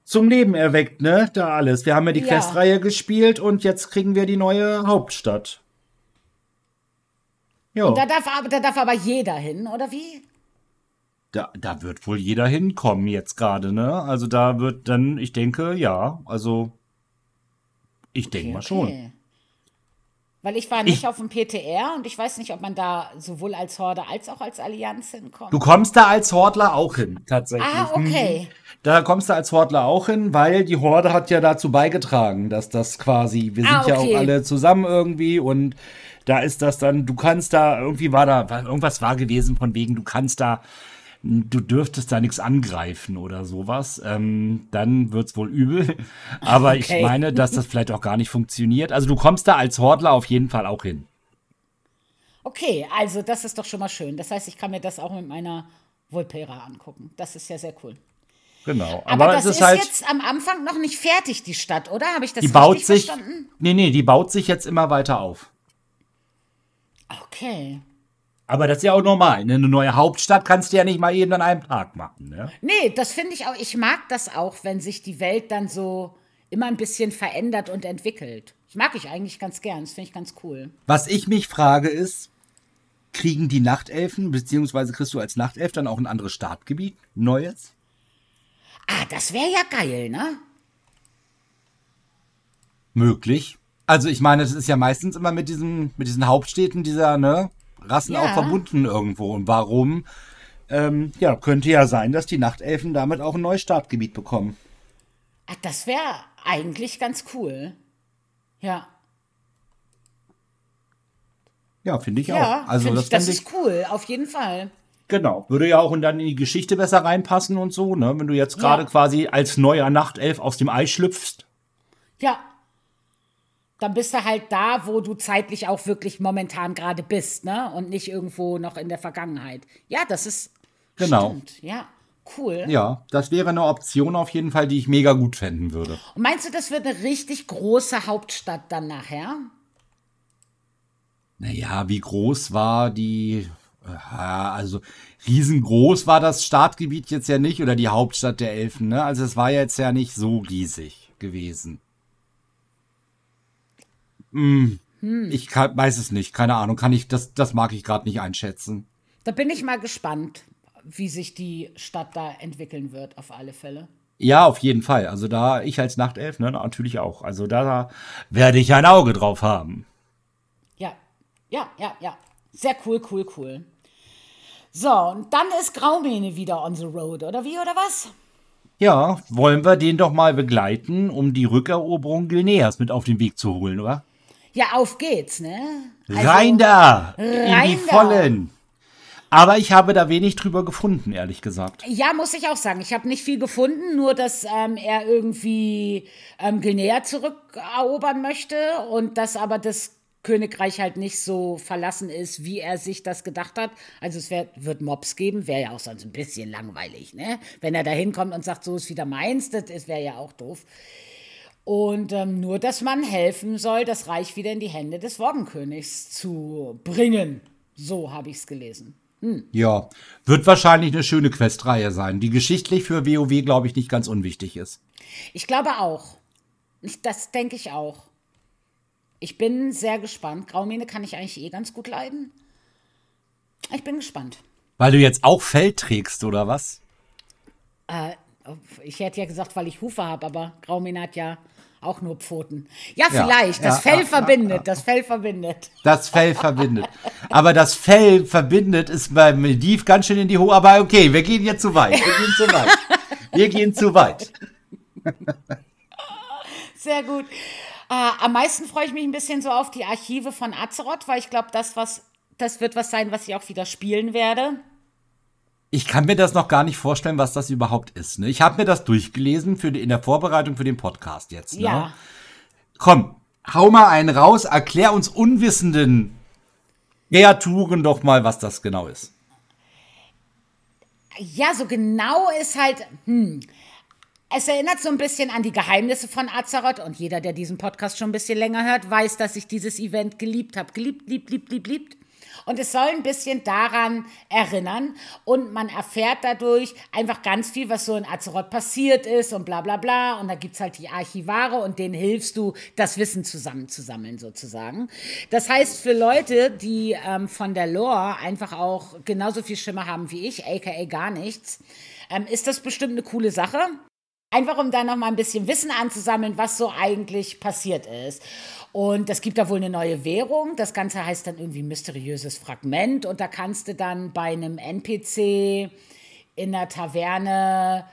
zum Leben erweckt, ne? Da alles. Wir haben ja die Ja. Questreihe gespielt und jetzt kriegen wir die neue Hauptstadt. Ja, Da darf, aber- da darf aber jeder hin, oder wie? da, da wird wohl jeder hinkommen jetzt gerade, ne? Also da wird dann, ich denke, ja, also ich denke mal schon. Okay. Weil ich war nicht auf dem PTR und ich weiß nicht, ob man da sowohl als Horde als auch als Allianz hinkommt. Du kommst da als Hordler auch hin, tatsächlich. ah, okay. Da kommst du als Hordler auch hin, weil die Horde hat ja dazu beigetragen, dass das quasi, wir sind Ah, ja okay. auch alle zusammen irgendwie und da ist das dann, du kannst da, irgendwie war da, irgendwas war gewesen von wegen, du kannst da, du dürftest da nichts angreifen oder sowas, ähm, dann wird's wohl übel. (laughs) Aber ich Okay. meine, dass das vielleicht auch gar nicht funktioniert. Also du kommst da als Hordler auf jeden Fall auch hin. Okay, also das ist doch schon mal schön. Das heißt, ich kann mir das auch mit meiner Volpera angucken. Das ist ja sehr cool. Genau. Aber, Aber, das es ist, ist halt, jetzt am Anfang noch nicht fertig, die Stadt, oder? Habe ich das die baut sich, verstanden? nee, nee, die baut sich jetzt immer weiter auf. Okay. Aber das ist ja auch normal. ne? Eine neue Hauptstadt kannst du ja nicht mal eben an einem Tag machen. Ne? Nee, das finde ich auch. Ich mag das auch, wenn sich die Welt dann so immer ein bisschen verändert und entwickelt. Das mag ich eigentlich ganz gern. Das finde ich ganz cool. Was ich mich frage ist, kriegen die Nachtelfen, beziehungsweise kriegst du als Nachtelf dann auch ein anderes Startgebiet? ein Neues? Ah, das wäre ja geil, ne? Möglich. Also ich meine, das ist ja meistens immer mit diesen, mit diesen Hauptstädten dieser ne, Rassen Ja. auch verbunden irgendwo. Und warum? Ähm, ja, könnte ja sein, dass die Nachtelfen damit auch ein neues Startgebiet bekommen. Ah, das wäre eigentlich ganz cool. Ja. Ja, finde ich Ja, auch. Also find das, ich, das fände ich, ist cool, auf jeden Fall. Genau. Würde ja auch dann in die Geschichte besser reinpassen und so, ne? Wenn du jetzt gerade Ja. quasi als neuer Nachtelf aus dem Ei schlüpfst. Ja. Dann bist du halt da, wo du zeitlich auch wirklich momentan gerade bist, ne? Und nicht irgendwo noch in der Vergangenheit. Ja, das ist. Genau. Stimmt. Ja, cool. Ja, das wäre eine Option auf jeden Fall, die ich mega gut fänden würde. Und meinst du, das wird eine richtig große Hauptstadt dann nachher? Naja, wie groß war die. Also riesengroß war das Startgebiet jetzt ja nicht oder die Hauptstadt der Elfen, ne? Also es war jetzt ja nicht so riesig gewesen. Hm, Ich kann, weiß es nicht, keine Ahnung, kann ich, das, das mag ich gerade nicht einschätzen. Da bin ich mal gespannt. wie sich die Stadt da entwickeln wird, auf alle Fälle. Ja, auf jeden Fall. Also da ich als Nachtelf, ne, natürlich auch. Also da werde ich ein Auge drauf haben. Ja, ja, ja, ja. Sehr cool, cool, cool. So, und dann ist Graumähne wieder on the road, oder wie, oder was? Ja, wollen wir den doch mal begleiten, um die Rückeroberung Gilneas mit auf den Weg zu holen, oder? Ja, auf geht's, ne? Also, rein da! Rein in die Vollen! Aber ich habe da wenig drüber gefunden, ehrlich gesagt. Ja, muss ich auch sagen. Ich habe nicht viel gefunden, nur dass ähm, er irgendwie ähm, Guinea zurückerobern möchte und dass aber das Königreich halt nicht so verlassen ist, wie er sich das gedacht hat. Also es wär, wird Mobs geben, wäre ja auch sonst ein bisschen langweilig, ne? Wenn er da hinkommt und sagt, so ist wieder meins, das wäre ja auch doof. Und ähm, nur, dass man helfen soll, das Reich wieder in die Hände des Worgenkönigs zu bringen. So habe ich es gelesen. Hm. Ja, wird wahrscheinlich eine schöne Questreihe sein, die geschichtlich für WoW, glaube ich, nicht ganz unwichtig ist. Ich glaube auch. Das denke ich auch. Ich bin sehr gespannt. Graumähne kann ich eigentlich eh ganz gut leiden. Ich bin gespannt. Weil du jetzt auch Fell trägst, oder was? Äh, ich hätte ja gesagt, weil ich Hufe habe, aber Graumähne hat ja auch nur Pfoten. Ja, vielleicht. Ja, das ja, Fell ja, verbindet. Das Fell verbindet. Das Fell verbindet. Aber das Fell verbindet ist beim Mediv ganz schön in die Hohe. Aber okay, wir gehen jetzt zu weit. Wir gehen zu weit. Wir gehen zu weit. Sehr gut. Äh, am meisten freue ich mich ein bisschen so auf die Archive von Azeroth, weil ich glaube, das, das wird was sein, was ich auch wieder spielen werde. Ich kann mir das noch gar nicht vorstellen, was das überhaupt ist. Ne? Ich habe mir das durchgelesen für die, in der Vorbereitung für den Podcast jetzt. Ne? Ja. Komm, hau mal einen raus, erklär uns unwissenden Kreaturen doch mal, was das genau ist. Ja, so genau ist halt. Hm. Es erinnert so ein bisschen an die Geheimnisse von Azeroth und jeder, der diesen Podcast schon ein bisschen länger hört, weiß, dass ich dieses Event geliebt habe. Geliebt, liebt, liebt, liebt, liebt. Und es soll ein bisschen daran erinnern und man erfährt dadurch einfach ganz viel, was so in Azeroth passiert ist und bla bla bla. Und da gibt es halt die Archivare und denen hilfst du, das Wissen zusammenzusammeln sozusagen. Das heißt, für Leute, die ähm, von der Lore einfach auch genauso viel Schimmer haben wie ich, aka gar nichts, ähm, ist das bestimmt eine coole Sache. Einfach um da noch mal ein bisschen Wissen anzusammeln, was so eigentlich passiert ist. Und es gibt da wohl eine neue Währung. Das Ganze heißt dann irgendwie mysteriöses Fragment. Und da kannst du dann bei einem NPC in der Taverne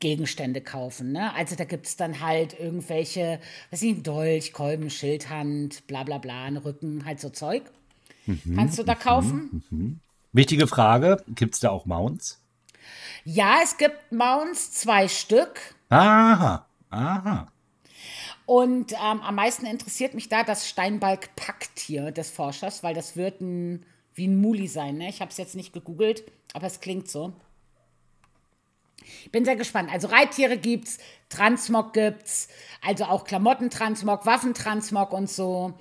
Gegenstände kaufen. Ne? Also da gibt es dann halt irgendwelche, was ich, Dolch, Kolben, Schildhand, bla bla bla, einen Rücken, halt so Zeug. Mhm, Kannst du da mhm, kaufen? Mhm. Wichtige Frage, gibt es da auch Mounts? Ja, es gibt Mounts, zwei Stück. Aha, aha. Und ähm, am meisten interessiert mich da das Steinbalg-Packtier des Forschers, weil das wird ein, wie ein Muli sein. Ne? Ich habe es jetzt nicht gegoogelt, aber es klingt so. Ich bin sehr gespannt. Also Reittiere gibt's, Transmog gibt's, also auch Klamottentransmog, Waffentransmog und so.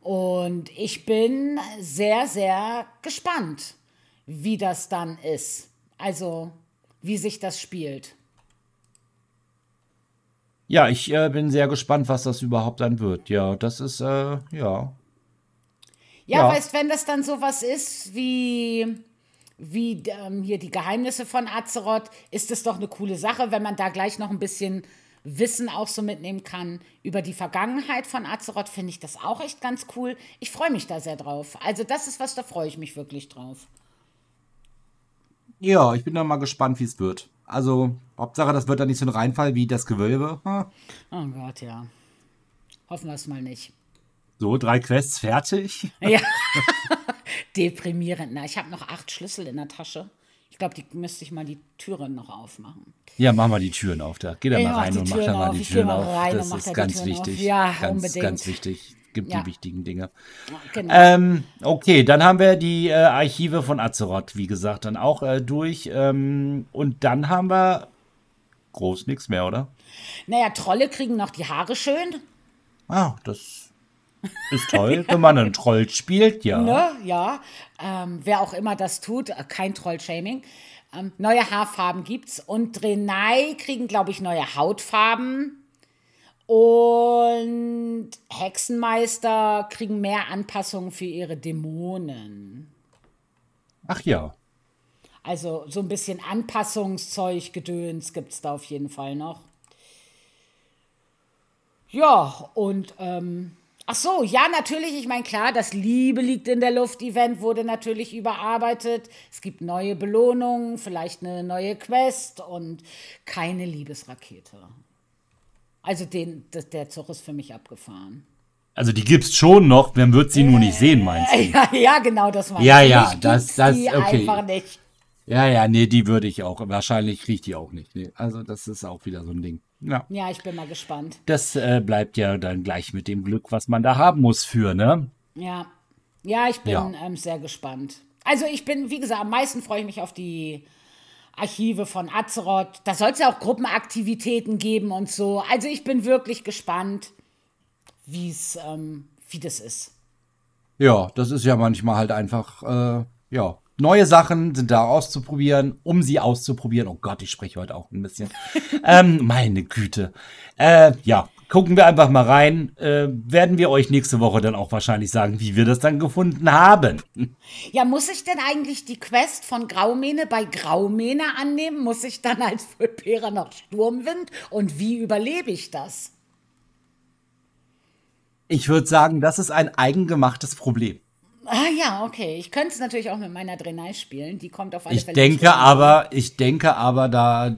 Und ich bin sehr, sehr gespannt, wie das dann ist. Also, wie sich das spielt. Ja, ich äh, bin sehr gespannt, was das überhaupt dann wird. Ja, das ist, äh, ja. Ja, ja. weißt, wenn das dann sowas ist wie, wie ähm, hier die Geheimnisse von Azeroth, ist es doch eine coole Sache, wenn man da gleich noch ein bisschen Wissen auch so mitnehmen kann über die Vergangenheit von Azeroth, finde ich das auch echt ganz cool. Ich freue mich da sehr drauf. Also das ist was, da freue ich mich wirklich drauf. Ja, ich bin da mal gespannt, wie es wird. Also, Hauptsache, das wird dann nicht so ein Reinfall wie das Gewölbe. Ha. Oh Gott, ja. Hoffen wir es mal nicht. So, drei Quests fertig. (laughs) Ja. (laughs) Deprimierend. Na, ich habe noch acht Schlüssel in der Tasche. Ich glaube, die müsste ich mal die Türen noch aufmachen. Ja, mach mal die Türen auf. Da. Geh da mal rein und mach da mal die Türen auf. Das ist ganz wichtig. Ja, ganz, unbedingt. ganz wichtig gibt ja. die wichtigen Dinge. Genau. Ähm, okay, dann haben wir die äh, Archive von Azeroth, wie gesagt, dann auch äh, durch. Ähm, und dann haben wir groß nichts mehr, oder? Naja, Trolle kriegen noch die Haare schön. Ah, das ist toll, (laughs) wenn man einen Troll spielt, ja. Ne? Ja, ähm, wer auch immer das tut, äh, kein Troll-Shaming. Ähm, neue Haarfarben gibt's und Drenai kriegen, glaube ich, neue Hautfarben. Und Hexenmeister kriegen mehr Anpassungen für ihre Dämonen. Ach ja. Also so ein bisschen Anpassungszeug, Gedöns gibt es da auf jeden Fall noch. Ja, und ähm, ach so, ja, natürlich, ich meine, klar, das Liebe liegt in der Luft-Event wurde natürlich überarbeitet. Es gibt neue Belohnungen, vielleicht eine neue Quest und keine Liebesrakete. Also den, das, der Zug ist für mich abgefahren. Also die gibt's schon noch, man wird sie nur nicht sehen, meinst du? Ja, ja genau, das meine Ja, ja, das- das- die okay. einfach nicht. Ja, ja, nee, die würde ich auch. Wahrscheinlich riecht die auch nicht. Nee, also das ist auch wieder so ein Ding. Ja. Ja, ich bin mal gespannt. Das äh, bleibt ja dann gleich mit dem Glück, was man da haben muss für, ne? Ja, ja, ich bin Ja. Ähm, sehr gespannt. Also ich bin, wie gesagt, am meisten freue ich mich auf die Archive von Azeroth. Da soll es ja auch Gruppenaktivitäten geben und so. Also ich bin wirklich gespannt, wie es, ähm, wie das ist. Ja, das ist ja manchmal halt einfach, äh, ja, neue Sachen sind da auszuprobieren, um sie auszuprobieren. Oh Gott, ich spreche heute auch ein bisschen. (laughs) ähm, meine Güte. Äh, ja, gucken wir einfach mal rein. Äh, werden wir euch nächste Woche dann auch wahrscheinlich sagen, wie wir das dann gefunden haben. Ja, muss ich denn eigentlich die Quest von Graumähne bei Graumähne annehmen? Muss ich dann als Vulpera noch Sturmwind? Und wie überlebe ich das? Ich würde sagen, das ist ein eigengemachtes Problem. Ah ja, okay. Ich könnte es natürlich auch mit meiner Drenai spielen. Die kommt auf alle Ich Fälle. denke aber, ich denke aber, da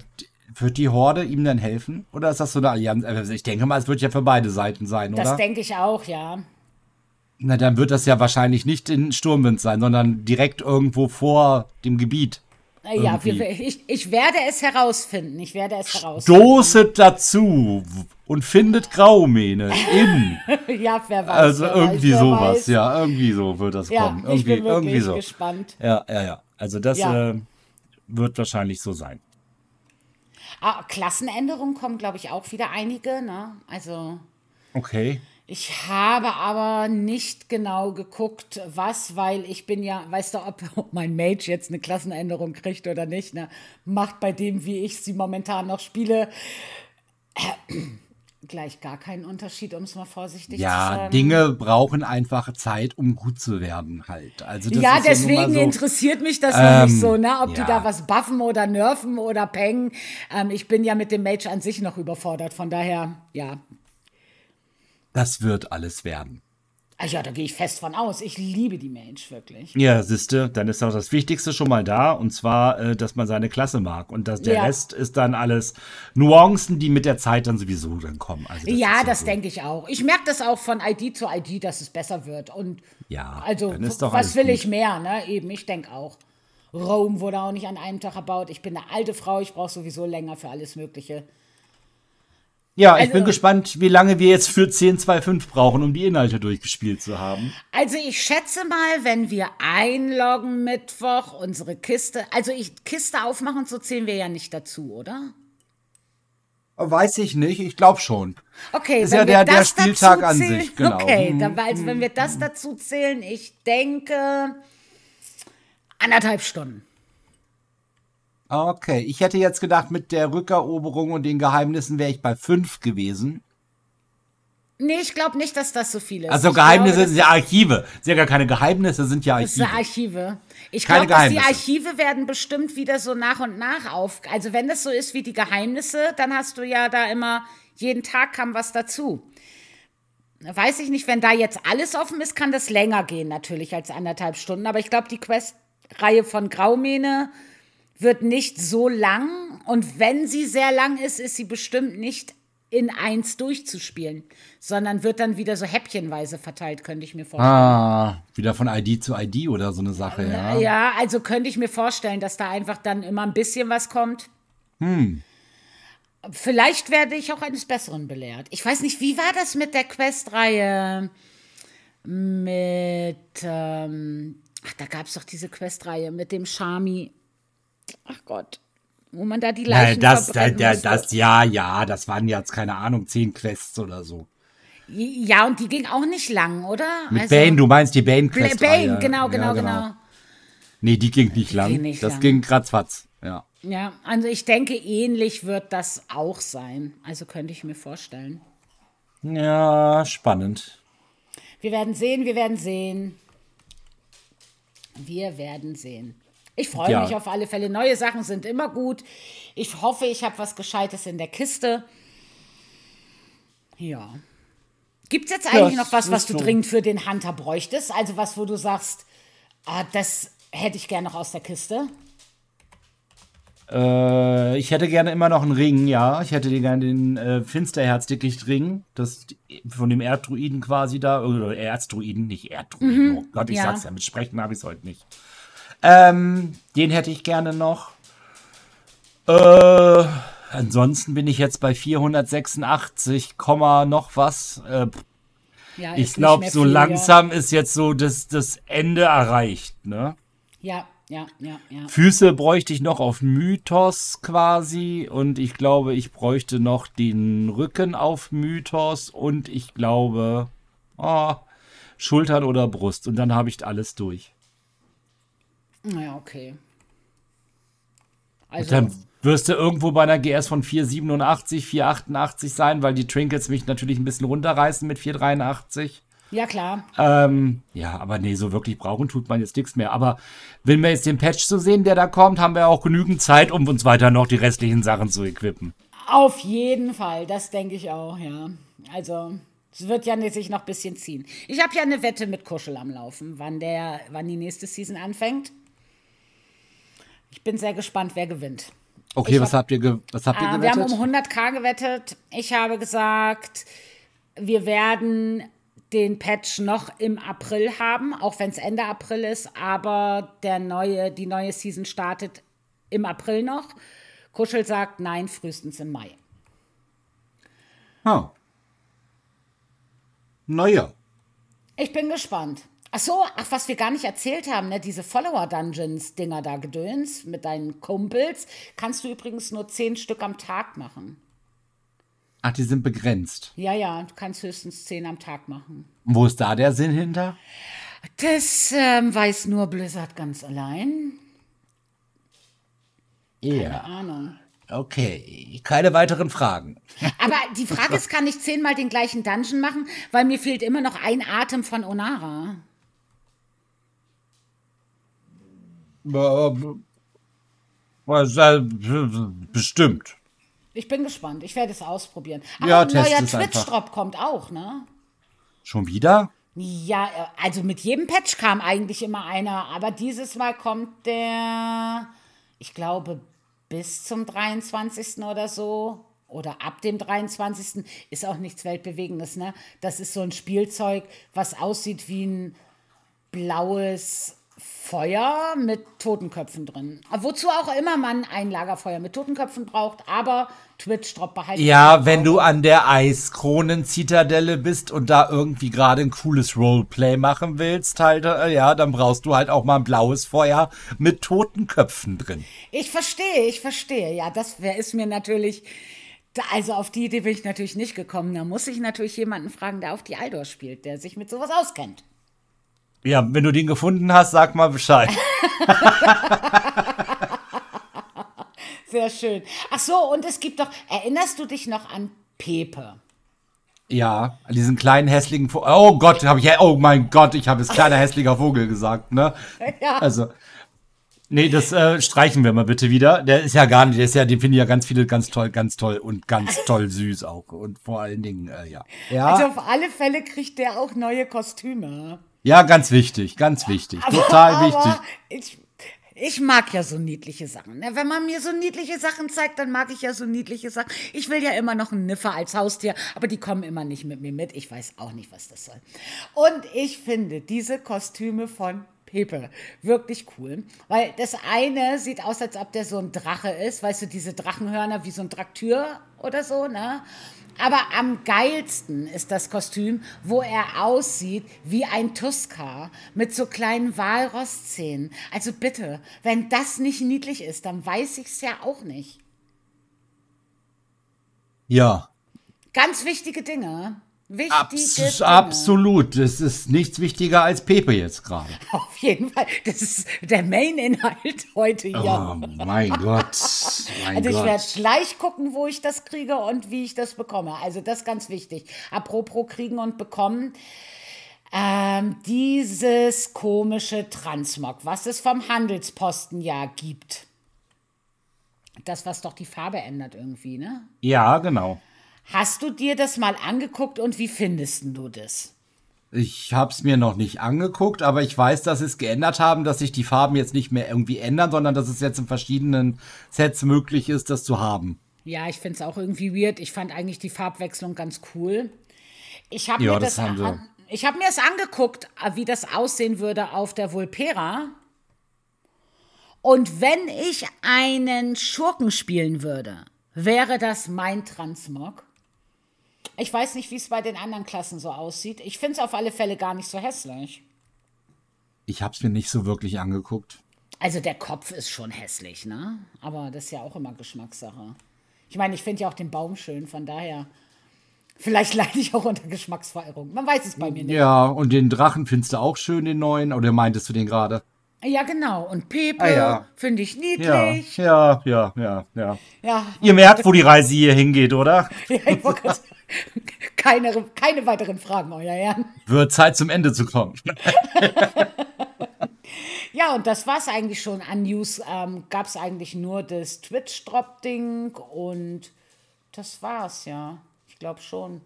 wird die Horde ihm dann helfen? Oder ist das so eine Allianz? Also Ich denke mal, es wird ja für beide Seiten sein, Das oder? denke ich auch, ja. Na, dann wird das ja wahrscheinlich nicht in Sturmwind sein, sondern direkt irgendwo vor dem Gebiet. Ja, wir, ich, ich werde es herausfinden. Ich werde es herausfinden. Stoßet dazu und findet Graumähne in. (laughs) ja, wer weiß. Also wer irgendwie weiß, sowas, weiß. ja, irgendwie so wird das Ja, kommen. ich Irgendwie, bin wirklich irgendwie so. gespannt. Ja, ja, ja. Also das Ja. äh, wird wahrscheinlich so sein. Ah, Klassenänderungen kommen, glaube ich, auch wieder einige. Ne? Also Okay. ich habe aber nicht genau geguckt, was, weil ich bin ja, weißt du, ob, ob mein Mage jetzt eine Klassenänderung kriegt oder nicht. Ne? Macht bei dem, wie ich sie momentan noch spiele, gleich gar keinen Unterschied, um es mal vorsichtig zu Ja, sagen. Dinge brauchen einfach Zeit, um gut zu werden halt. Also ja, deswegen mal so. interessiert mich das noch Ähm, nicht so, ne? Ob die ja. da was buffen oder nerven oder pengen. Ähm, ich bin ja mit dem Mage an sich noch überfordert, von daher, ja. Das wird alles werden. Ah ja, da gehe ich fest von aus. Ich liebe die Mage, wirklich. Ja, siehste, dann ist auch das Wichtigste schon mal da, und zwar, äh, dass man seine Klasse mag. Und dass der Ja. Rest ist dann alles Nuancen, die mit der Zeit dann sowieso dann kommen. Also ja, ist das so. denke ich auch. Ich merke das auch von ID zu ID, dass es besser wird. Und Ja, also, was will gut. ich mehr, ne? Eben, ich denke auch. Rome wurde auch nicht an einem Tag erbaut. Ich bin eine alte Frau, ich brauche sowieso länger für alles Mögliche. Ja, ich Also- bin gespannt, wie lange wir jetzt für 10.2.5 brauchen, um die Inhalte durchgespielt zu haben. Also ich schätze mal, wenn wir einloggen Mittwoch, unsere Kiste, also ich Kiste aufmachen, so zählen wir ja nicht dazu, oder? Weiß ich nicht, ich glaube schon. Okay, Ist wenn ja wir der- der das Spieltag dazu an zählen, sich, genau. Okay, Mhm, dann, also wenn wir das dazu zählen, ich denke anderthalb Stunden. Okay, ich hätte jetzt gedacht, mit der Rückeroberung und den Geheimnissen wäre ich bei 5 gewesen. Nee, ich glaube nicht, dass das so viel ist. Also Ich Geheimnisse glaube, sind ja Archive. Sind ja gar keine Geheimnisse, sind ja Das sind Archive. Archive. Ich glaube, die. Archive werden bestimmt wieder so nach und nach auf. Also wenn das so ist wie die Geheimnisse, dann hast du ja da immer, jeden Tag kam was dazu. Weiß ich nicht, wenn da jetzt alles offen ist, kann das länger gehen natürlich als anderthalb Stunden. Aber ich glaube, die Quest-Reihe von Graumähne wird nicht so lang. Und wenn sie sehr lang ist, ist sie bestimmt nicht in eins durchzuspielen, sondern wird dann wieder so häppchenweise verteilt, könnte ich mir vorstellen. Ah, wieder von ID zu ID oder so eine Sache, ja. Ja, also könnte ich mir vorstellen, dass da einfach dann immer ein bisschen was kommt. Hm. Vielleicht werde ich auch eines Besseren belehrt. Ich weiß nicht, wie war das mit der Questreihe? Mit, ähm, ach, da gab es doch diese Questreihe mit dem Shami. Ach Gott, wo man da die Nein, Leichen das, da, verbrennen da, musste. das, ja, ja, das waren jetzt, keine Ahnung, zehn Quests oder so. Ja, und die ging auch nicht lang, oder? Mit Also- Bane, du meinst die Bane-Quest. Bane, genau, genau, genau. Nee, die ging nicht lang. ging nicht das lang. ging ratzfatz, ja. Ja, also ich denke, ähnlich wird das auch sein. Also könnte ich mir vorstellen. Ja, spannend. Wir werden sehen, wir werden sehen. Wir werden sehen. Ich freue Ja. mich auf alle Fälle. Neue Sachen sind immer gut. Ich hoffe, ich habe was Gescheites in der Kiste. Ja. Gibt es jetzt eigentlich Ja, noch was, was du so. dringend für den Hunter bräuchtest? Also was, wo du sagst, ah, das hätte ich gerne noch aus der Kiste? Äh, ich hätte gerne immer noch einen Ring, ja. Ich hätte gerne den äh, Finsterherzdickicht-Ring. Das von dem Erddruiden quasi da. Oder Erzdruiden, nicht Erddruiden. oh Gott, ich ja. sag's ja, mit Sprechen habe ich es heute nicht. Ähm, den hätte ich gerne noch. Äh, ansonsten bin ich jetzt bei 486, Komma noch was. Äh, Ja, ich glaube, so viel, langsam ist jetzt so das, das Ende erreicht, ne? Ja, ja, ja, ja. ja. Füße bräuchte ich noch auf Mythos quasi und ich glaube, ich bräuchte noch den Rücken auf Mythos und ich glaube, ah, Schultern oder Brust und dann habe ich alles durch. Naja, okay. Also, Dann wirst du irgendwo bei einer GS von 487, 488 sein, weil die Trinkets mich natürlich ein bisschen runterreißen mit 483. ja klar. Ähm, ja, aber nee, so wirklich brauchen tut man jetzt nichts mehr. Aber wenn wir jetzt den Patch so sehen, der da kommt, haben wir auch genügend Zeit, um uns weiter noch die restlichen Sachen zu equippen. Auf jeden Fall, das denke ich auch, ja. Also, es wird ja sich noch ein bisschen ziehen. Ich habe ja eine Wette mit Kuschel am Laufen, wann, der, wann die nächste Season anfängt. Ich bin sehr gespannt, wer gewinnt. Okay, Ich was habt ihr, was habt ihr Äh, wir haben gewettet? um 100k gewettet. Ich habe gesagt, wir werden den Patch noch im April haben, auch wenn es Ende April ist, aber der neue, die neue Season startet im April noch. Kuschel sagt nein, frühestens im Mai. Ah. Naja. Ich bin gespannt. Ach so, ach, was wir gar nicht erzählt haben, ne, diese Follower-Dungeons-Dinger da gedöns mit deinen Kumpels, kannst du übrigens nur zehn Stück am Tag machen. Ach, die sind begrenzt. Ja, ja, du kannst höchstens zehn am Tag machen. Und wo ist da der Sinn hinter? Das ähm, weiß nur Blizzard ganz allein. Keine Ja. Ahnung. Okay. Keine weiteren Fragen. (laughs) Aber die Frage ist, kann ich zehnmal den gleichen Dungeon machen? Weil mir fehlt immer noch ein Atem von Onara. Bestimmt. Ich bin gespannt. Ich werde es ausprobieren. Aber Ja, ein neuer. Twitch-Drop kommt auch, ne? Schon wieder? Ja, äh, also mit jedem Patch kam eigentlich immer einer, aber dieses Mal kommt der, ich glaube, bis zum 23. oder so. Oder ab dem 23. ist auch nichts Weltbewegendes, ne? Das ist so ein Spielzeug, was aussieht wie ein blaues Feuer mit Totenköpfen drin. Wozu auch immer man ein Lagerfeuer mit Totenköpfen braucht, aber Twitch-Drop behalten. Ja, wenn du an der Eiskronen-Zitadelle bist und da irgendwie gerade ein cooles Roleplay machen willst, halt, äh, ja, dann brauchst du halt auch mal ein blaues Feuer mit toten Köpfen drin. Ich verstehe, ich verstehe. Ja, das wär, ist mir natürlich. Also auf die Idee bin ich natürlich nicht gekommen. Da muss ich natürlich jemanden fragen, der auf die Aldor spielt, der sich mit sowas auskennt. Ja, wenn du den gefunden hast, sag mal Bescheid. (laughs) Sehr schön. Ach so, und es gibt doch, erinnerst du dich noch an Pepe? Ja, an diesen kleinen hässlichen Vogel. Oh Gott, habe ich, oh mein Gott, ich habe jetzt kleiner hässlicher Vogel gesagt, ne? (laughs) Ja. Also, nee, das äh, streichen wir mal bitte wieder. Der ist ja gar nicht, der ist ja, den finden ja ganz viele ganz toll, ganz toll und ganz (laughs) toll süß auch. Und vor allen Dingen, äh, ja. Ja, Also auf alle Fälle kriegt der auch neue Kostüme. Ja, ganz wichtig, ganz wichtig, total aber wichtig. Ich, ich mag ja so niedliche Sachen. ne? Wenn man mir so niedliche Sachen zeigt, dann mag ich ja so niedliche Sachen. Ich will ja immer noch einen Niffer als Haustier, aber die kommen immer nicht mit mir mit. Ich weiß auch nicht, was das soll. Und ich finde diese Kostüme von Pepe wirklich cool, weil das eine sieht aus, als ob der so ein Drache ist, weißt du, diese Drachenhörner wie so ein Traktür oder so, ne? Aber am geilsten ist das Kostüm, wo er aussieht wie ein Tuska mit so kleinen Walrosszähnen. Also bitte, wenn das nicht niedlich ist, dann weiß ich es ja auch nicht. Ja, Ganz wichtige Dinge. Wichtige abs Dinge. absolut. Das ist nichts wichtiger als Pepe jetzt gerade. (laughs) Auf jeden Fall. Das ist der Main-Inhalt heute hier. Oh mein (laughs) Gott, mein Also ich werde gleich gucken, wo ich das kriege und wie ich das bekomme. Also das ist ganz wichtig. Apropos kriegen und bekommen. Ähm, dieses komische Transmog, was es vom Handelsposten ja gibt. Das, was doch die Farbe ändert irgendwie, ne? Ja, genau. Hast du dir das mal angeguckt und wie findest du das? Ich habe es mir noch nicht angeguckt, aber ich weiß, dass sie es geändert haben, dass sich die Farben jetzt nicht mehr irgendwie ändern, sondern dass es jetzt in verschiedenen Sets möglich ist, das zu haben. Ja, ich finde es auch irgendwie weird. Ich fand eigentlich die Farbwechslung ganz cool. Ich habe Ja, mir das das, an, ich habe mir es angeguckt, wie das aussehen würde auf der Vulpera. Und wenn ich einen Schurken spielen würde, wäre das mein Transmog. Ich weiß nicht, wie es bei den anderen Klassen so aussieht. Ich finde es auf alle Fälle gar nicht so hässlich. Ich habe es mir nicht so wirklich angeguckt. Also der Kopf ist schon hässlich, ne? Aber das ist ja auch immer Geschmackssache. Ich meine, ich finde ja auch den Baum schön, von daher. Vielleicht (laughs) leide ich auch unter Geschmacksverirrung. Man weiß es bei mir nicht. Ja, und den Drachen findest du auch schön, den neuen, oder meintest du den gerade? Ja, genau. Und Pepe Ah, ja. finde ich niedlich. ja, ja, ja, ja. Ja. Ihr merkt, wo die Reise hier hingeht, oder? (laughs) ja. ich wollte keine, keine weiteren Fragen, euer Herren. Wird Zeit zum Ende zu kommen. (laughs) Ja, und das war's eigentlich schon an News. Ähm, Gab es eigentlich nur das Twitch-Drop-Ding und das war's, ja. Ich glaube schon.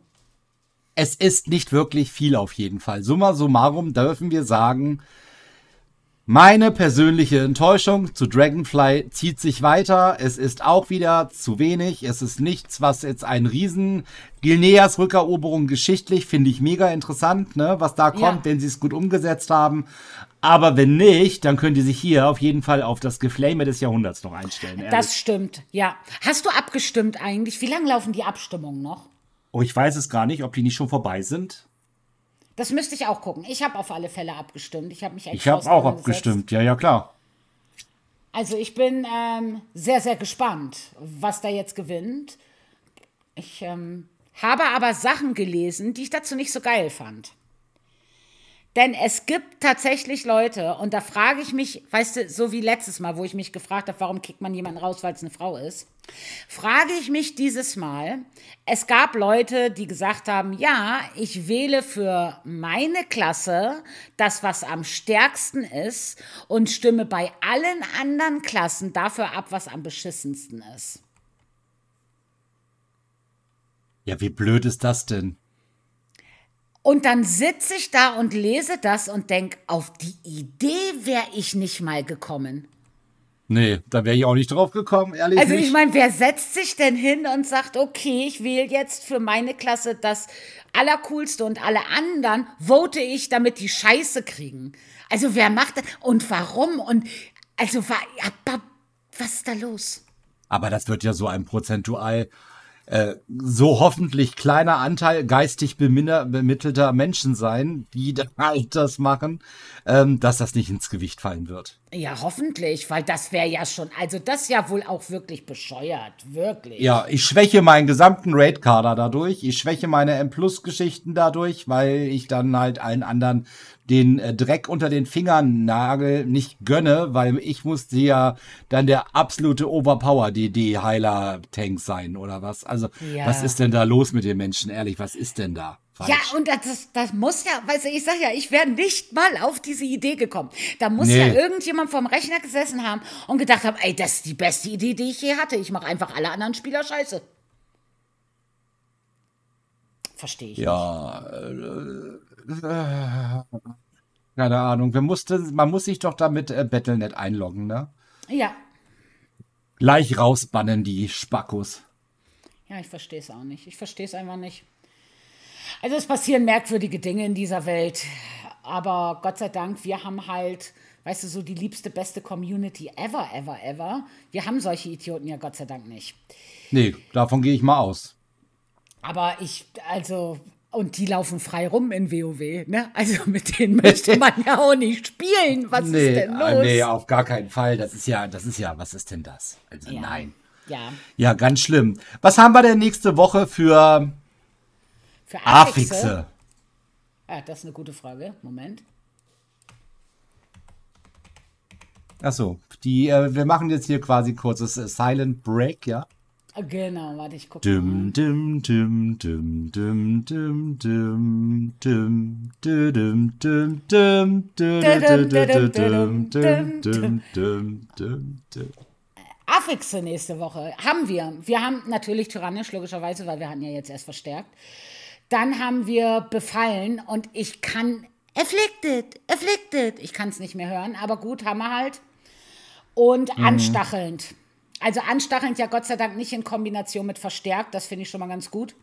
Es ist nicht wirklich viel auf jeden Fall. Summa summarum dürfen wir sagen, meine persönliche Enttäuschung zu Dragonfly zieht sich weiter. Es ist auch wieder zu wenig. Es ist nichts, was jetzt ein Riesen. Gilneas Rückeroberung geschichtlich finde ich mega interessant, ne? was da kommt, Ja. wenn sie es gut umgesetzt haben. Aber wenn nicht, dann könnt ihr sich hier auf jeden Fall auf das Geflame des Jahrhunderts noch einstellen. ehrlich. Das stimmt, ja. Hast du abgestimmt eigentlich? Wie lange laufen die Abstimmungen noch? oh, ich weiß es gar nicht, ob die nicht schon vorbei sind. Das müsste ich auch gucken. Ich habe auf alle Fälle abgestimmt. Ich habe mich Ich habe auch abgestimmt. Ja, ja, klar. Also ich bin ähm, sehr, sehr gespannt, was da jetzt gewinnt. Ich ähm, habe aber Sachen gelesen, die ich dazu nicht so geil fand. Denn es gibt tatsächlich Leute, und da frage ich mich, weißt du, so wie letztes Mal, wo ich mich gefragt habe, warum kickt man jemanden raus, weil es eine Frau ist, frage ich mich dieses Mal, es gab Leute, die gesagt haben, ja, ich wähle für meine Klasse das, was am stärksten ist und stimme bei allen anderen Klassen dafür ab, was am beschissensten ist. Ja, wie blöd ist das denn? Und dann sitze ich da und lese das und denke, auf die Idee wäre ich nicht mal gekommen. Nee, da wäre ich auch nicht drauf gekommen, ehrlich Also ich meine, wer setzt sich denn hin und sagt, okay, ich wähle jetzt für meine Klasse das Allercoolste und alle anderen vote ich, damit die Scheiße kriegen. Also wer macht das und warum und also was ist da los? Aber das wird ja so ein prozentual äh, so hoffentlich kleiner Anteil geistig bemittelter Menschen sein, die da (laughs) halt das machen, ähm, dass das nicht ins Gewicht fallen wird. Ja, hoffentlich, weil das wäre ja schon, also das ja wohl auch wirklich bescheuert, wirklich. Ja, ich schwäche meinen gesamten Raid-Kader dadurch. Ich schwäche meine M-Plus-Geschichten dadurch, weil ich dann halt allen anderen den äh, Dreck unter den Fingern nagel nicht gönne, weil ich musste ja dann der absolute Overpower-DD-Heiler-Tank sein oder was. Also, Ja. was ist denn da los mit den Menschen? Ehrlich, was ist denn da? falsch? Ja, und das, das muss ja, weißt du, ich sag ja, ich wäre nicht mal auf diese Idee gekommen. Da muss Nee. ja irgendjemand vorm Rechner gesessen haben und gedacht haben, ey, das ist die beste Idee, die ich je hatte. Ich mache einfach alle anderen Spieler scheiße. Verstehe ich. Ja, äh, äh, keine Ahnung. Wir musste, man muss sich doch damit äh, Battlenet einloggen, ne? Ja. Gleich rausbannen die Spackos. Ja, ich verstehe es auch nicht. Ich verstehe es einfach nicht. Also es passieren merkwürdige Dinge in dieser Welt. Aber Gott sei Dank, wir haben halt, weißt du, so die liebste, beste Community ever, ever, ever. Wir haben solche Idioten ja Gott sei Dank nicht. Nee, davon gehe ich mal aus. Aber ich, also, und die laufen frei rum in WoW, ne? Also (laughs) mit denen möchte man ja auch nicht spielen. Was ist denn los? äh, nee, auf gar keinen Fall. Das ist ja, das ist ja, was ist denn das? Also Ja. nein. Ja, Ja, ganz schlimm. Was haben wir denn nächste Woche für für Affixe. Affixe? Ja, das ist eine gute Frage. Moment. Achso, die, äh, wir machen jetzt hier quasi kurzes äh, Silent Break, ja? Genau, warte, ich gucke dim, dim, dim, dim, dim, dim, dim, dim, dim, dim, dim, dim, dim, dim. Affixe nächste Woche haben wir. Wir haben natürlich tyrannisch, logischerweise, weil wir hatten ja jetzt erst verstärkt. Dann haben wir befallen und ich kann afflicted, afflicted. Ich kann es nicht mehr hören, aber gut, haben wir halt. Und anstachelnd. Also anstachelnd ja Gott sei Dank nicht in Kombination mit verstärkt, das finde ich schon mal ganz gut.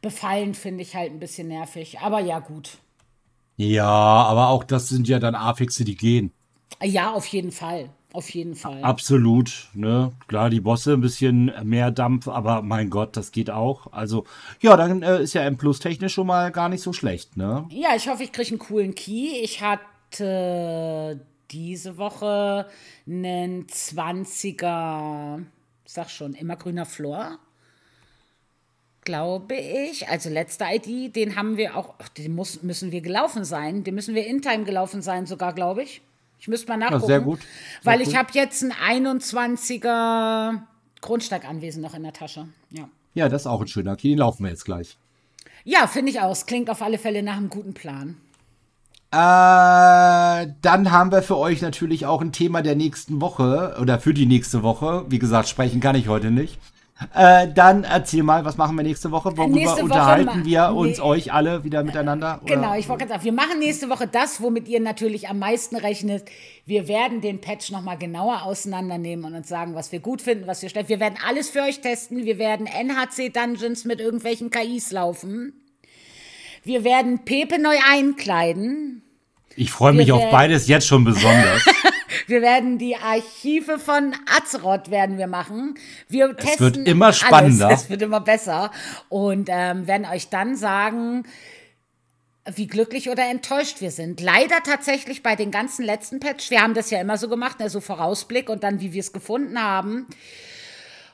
Befallen finde ich halt ein bisschen nervig, aber ja gut. Ja, aber auch das sind ja dann Affixe, die gehen. Ja, auf jeden Fall. Auf jeden Fall. Absolut, ne? Klar, die Bosse ein bisschen mehr Dampf, aber mein Gott, das geht auch. Also, ja, dann äh, ist ja M Plus technisch schon mal gar nicht so schlecht, ne? Ja, ich hoffe, ich kriege einen coolen Key. Ich hatte diese Woche einen 20er, sag schon, immergrüner Flor. Glaube ich. Also letzte ID, den haben wir auch, ach, den muss, müssen wir gelaufen sein. Den müssen wir in Time gelaufen sein, sogar, glaube ich. Ich müsste mal nachgucken. sehr gut. Sehr weil ich gut. habe jetzt einen 21er Grundsteiganwesen noch in der Tasche. Ja. Ja, das ist auch ein schöner Key, den laufen wir jetzt gleich. Ja, finde ich aus. Klingt auf alle Fälle nach einem guten Plan. Äh, dann haben wir für euch natürlich auch ein Thema der nächsten Woche oder für die nächste Woche. Wie gesagt, sprechen kann ich heute nicht. Äh, dann erzähl mal, was machen wir nächste Woche? Worüber Nächste Woche unterhalten wir uns nee. euch alle wieder miteinander? Oder? Genau, ich wollte gerade sagen, wir machen nächste Woche das, womit ihr natürlich am meisten rechnet. Wir werden den Patch nochmal genauer auseinandernehmen und uns sagen, was wir gut finden, was wir schlecht. Wir werden alles für euch testen. Wir werden NHC-Dungeons mit irgendwelchen KIs laufen. Wir werden Pepe neu einkleiden. Ich freue mich auf beides jetzt schon besonders. (laughs) Wir werden die Archive von Azeroth werden wir machen. Wir testen wird immer spannender. Alles. Es wird immer besser und ähm, werden euch dann sagen, wie glücklich oder enttäuscht wir sind. Leider tatsächlich bei den ganzen letzten Patch. Wir haben das ja immer so gemacht, ne, so Vorausblick und dann, wie wir es gefunden haben.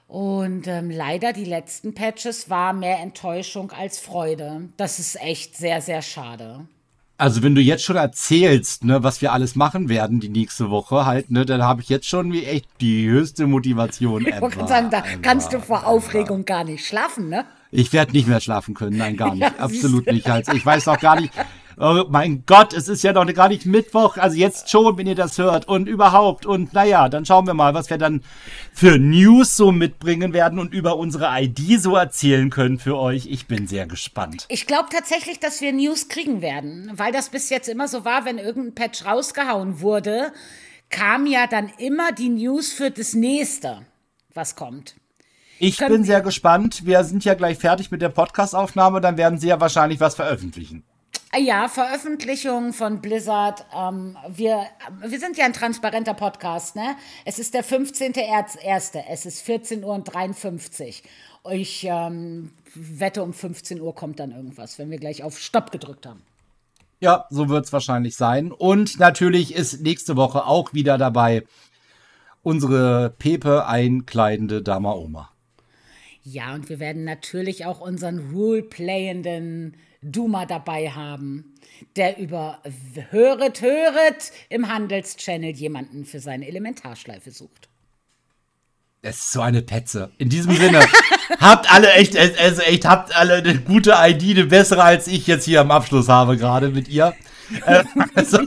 Und ähm, leider die letzten Patches war mehr Enttäuschung als Freude. Das ist echt sehr, sehr schade. Also wenn du jetzt schon erzählst, ne, was wir alles machen werden die nächste Woche halt, ne, dann habe ich jetzt schon wie echt die höchste Motivation Ich wollte gerade sagen, da kannst du vor Aufregung gar nicht schlafen, ne? Ich werde nicht mehr schlafen können, nein, gar (laughs) nicht, Ja, absolut nicht. Also ich weiß auch gar nicht. Oh mein Gott, es ist ja noch gar nicht Mittwoch, also jetzt schon, wenn ihr das hört und überhaupt. Und naja, dann schauen wir mal, was wir dann für News so mitbringen werden und über unsere ID so erzählen können für euch. Ich bin sehr gespannt. Ich glaube tatsächlich, dass wir News kriegen werden, weil das bis jetzt immer so war, wenn irgendein Patch rausgehauen wurde, kam ja dann immer die News für das nächste, was kommt. Ich Können bin sehr gespannt. Wir sind ja gleich fertig mit der Podcast-Aufnahme, dann werden sie ja wahrscheinlich was veröffentlichen. Ah Ja, Veröffentlichung von Blizzard. Ähm, wir, wir sind ja ein transparenter Podcast, ne? Es ist der 15.01. Es ist 14 Uhr und 53. Ich ähm, wette, um 15 Uhr kommt dann irgendwas, wenn wir gleich auf Stopp gedrückt haben. Ja, so wird's wahrscheinlich sein. Und natürlich ist nächste Woche auch wieder dabei unsere Pepe einkleidende Dama Oma. Ja, und wir werden natürlich auch unseren Role-playenden Duma dabei haben, der über Höret, Höret im Handelschannel jemanden für seine Elementarschleife sucht. Es ist so eine Petze. In diesem Sinne, (laughs) habt alle echt, also echt, habt alle eine gute ID, eine bessere als ich jetzt hier am Abschluss habe gerade mit ihr. (laughs) Äh, also,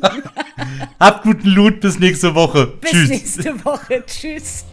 habt guten Loot, bis nächste Woche. Bis Tschüss. nächste Woche. Tschüss.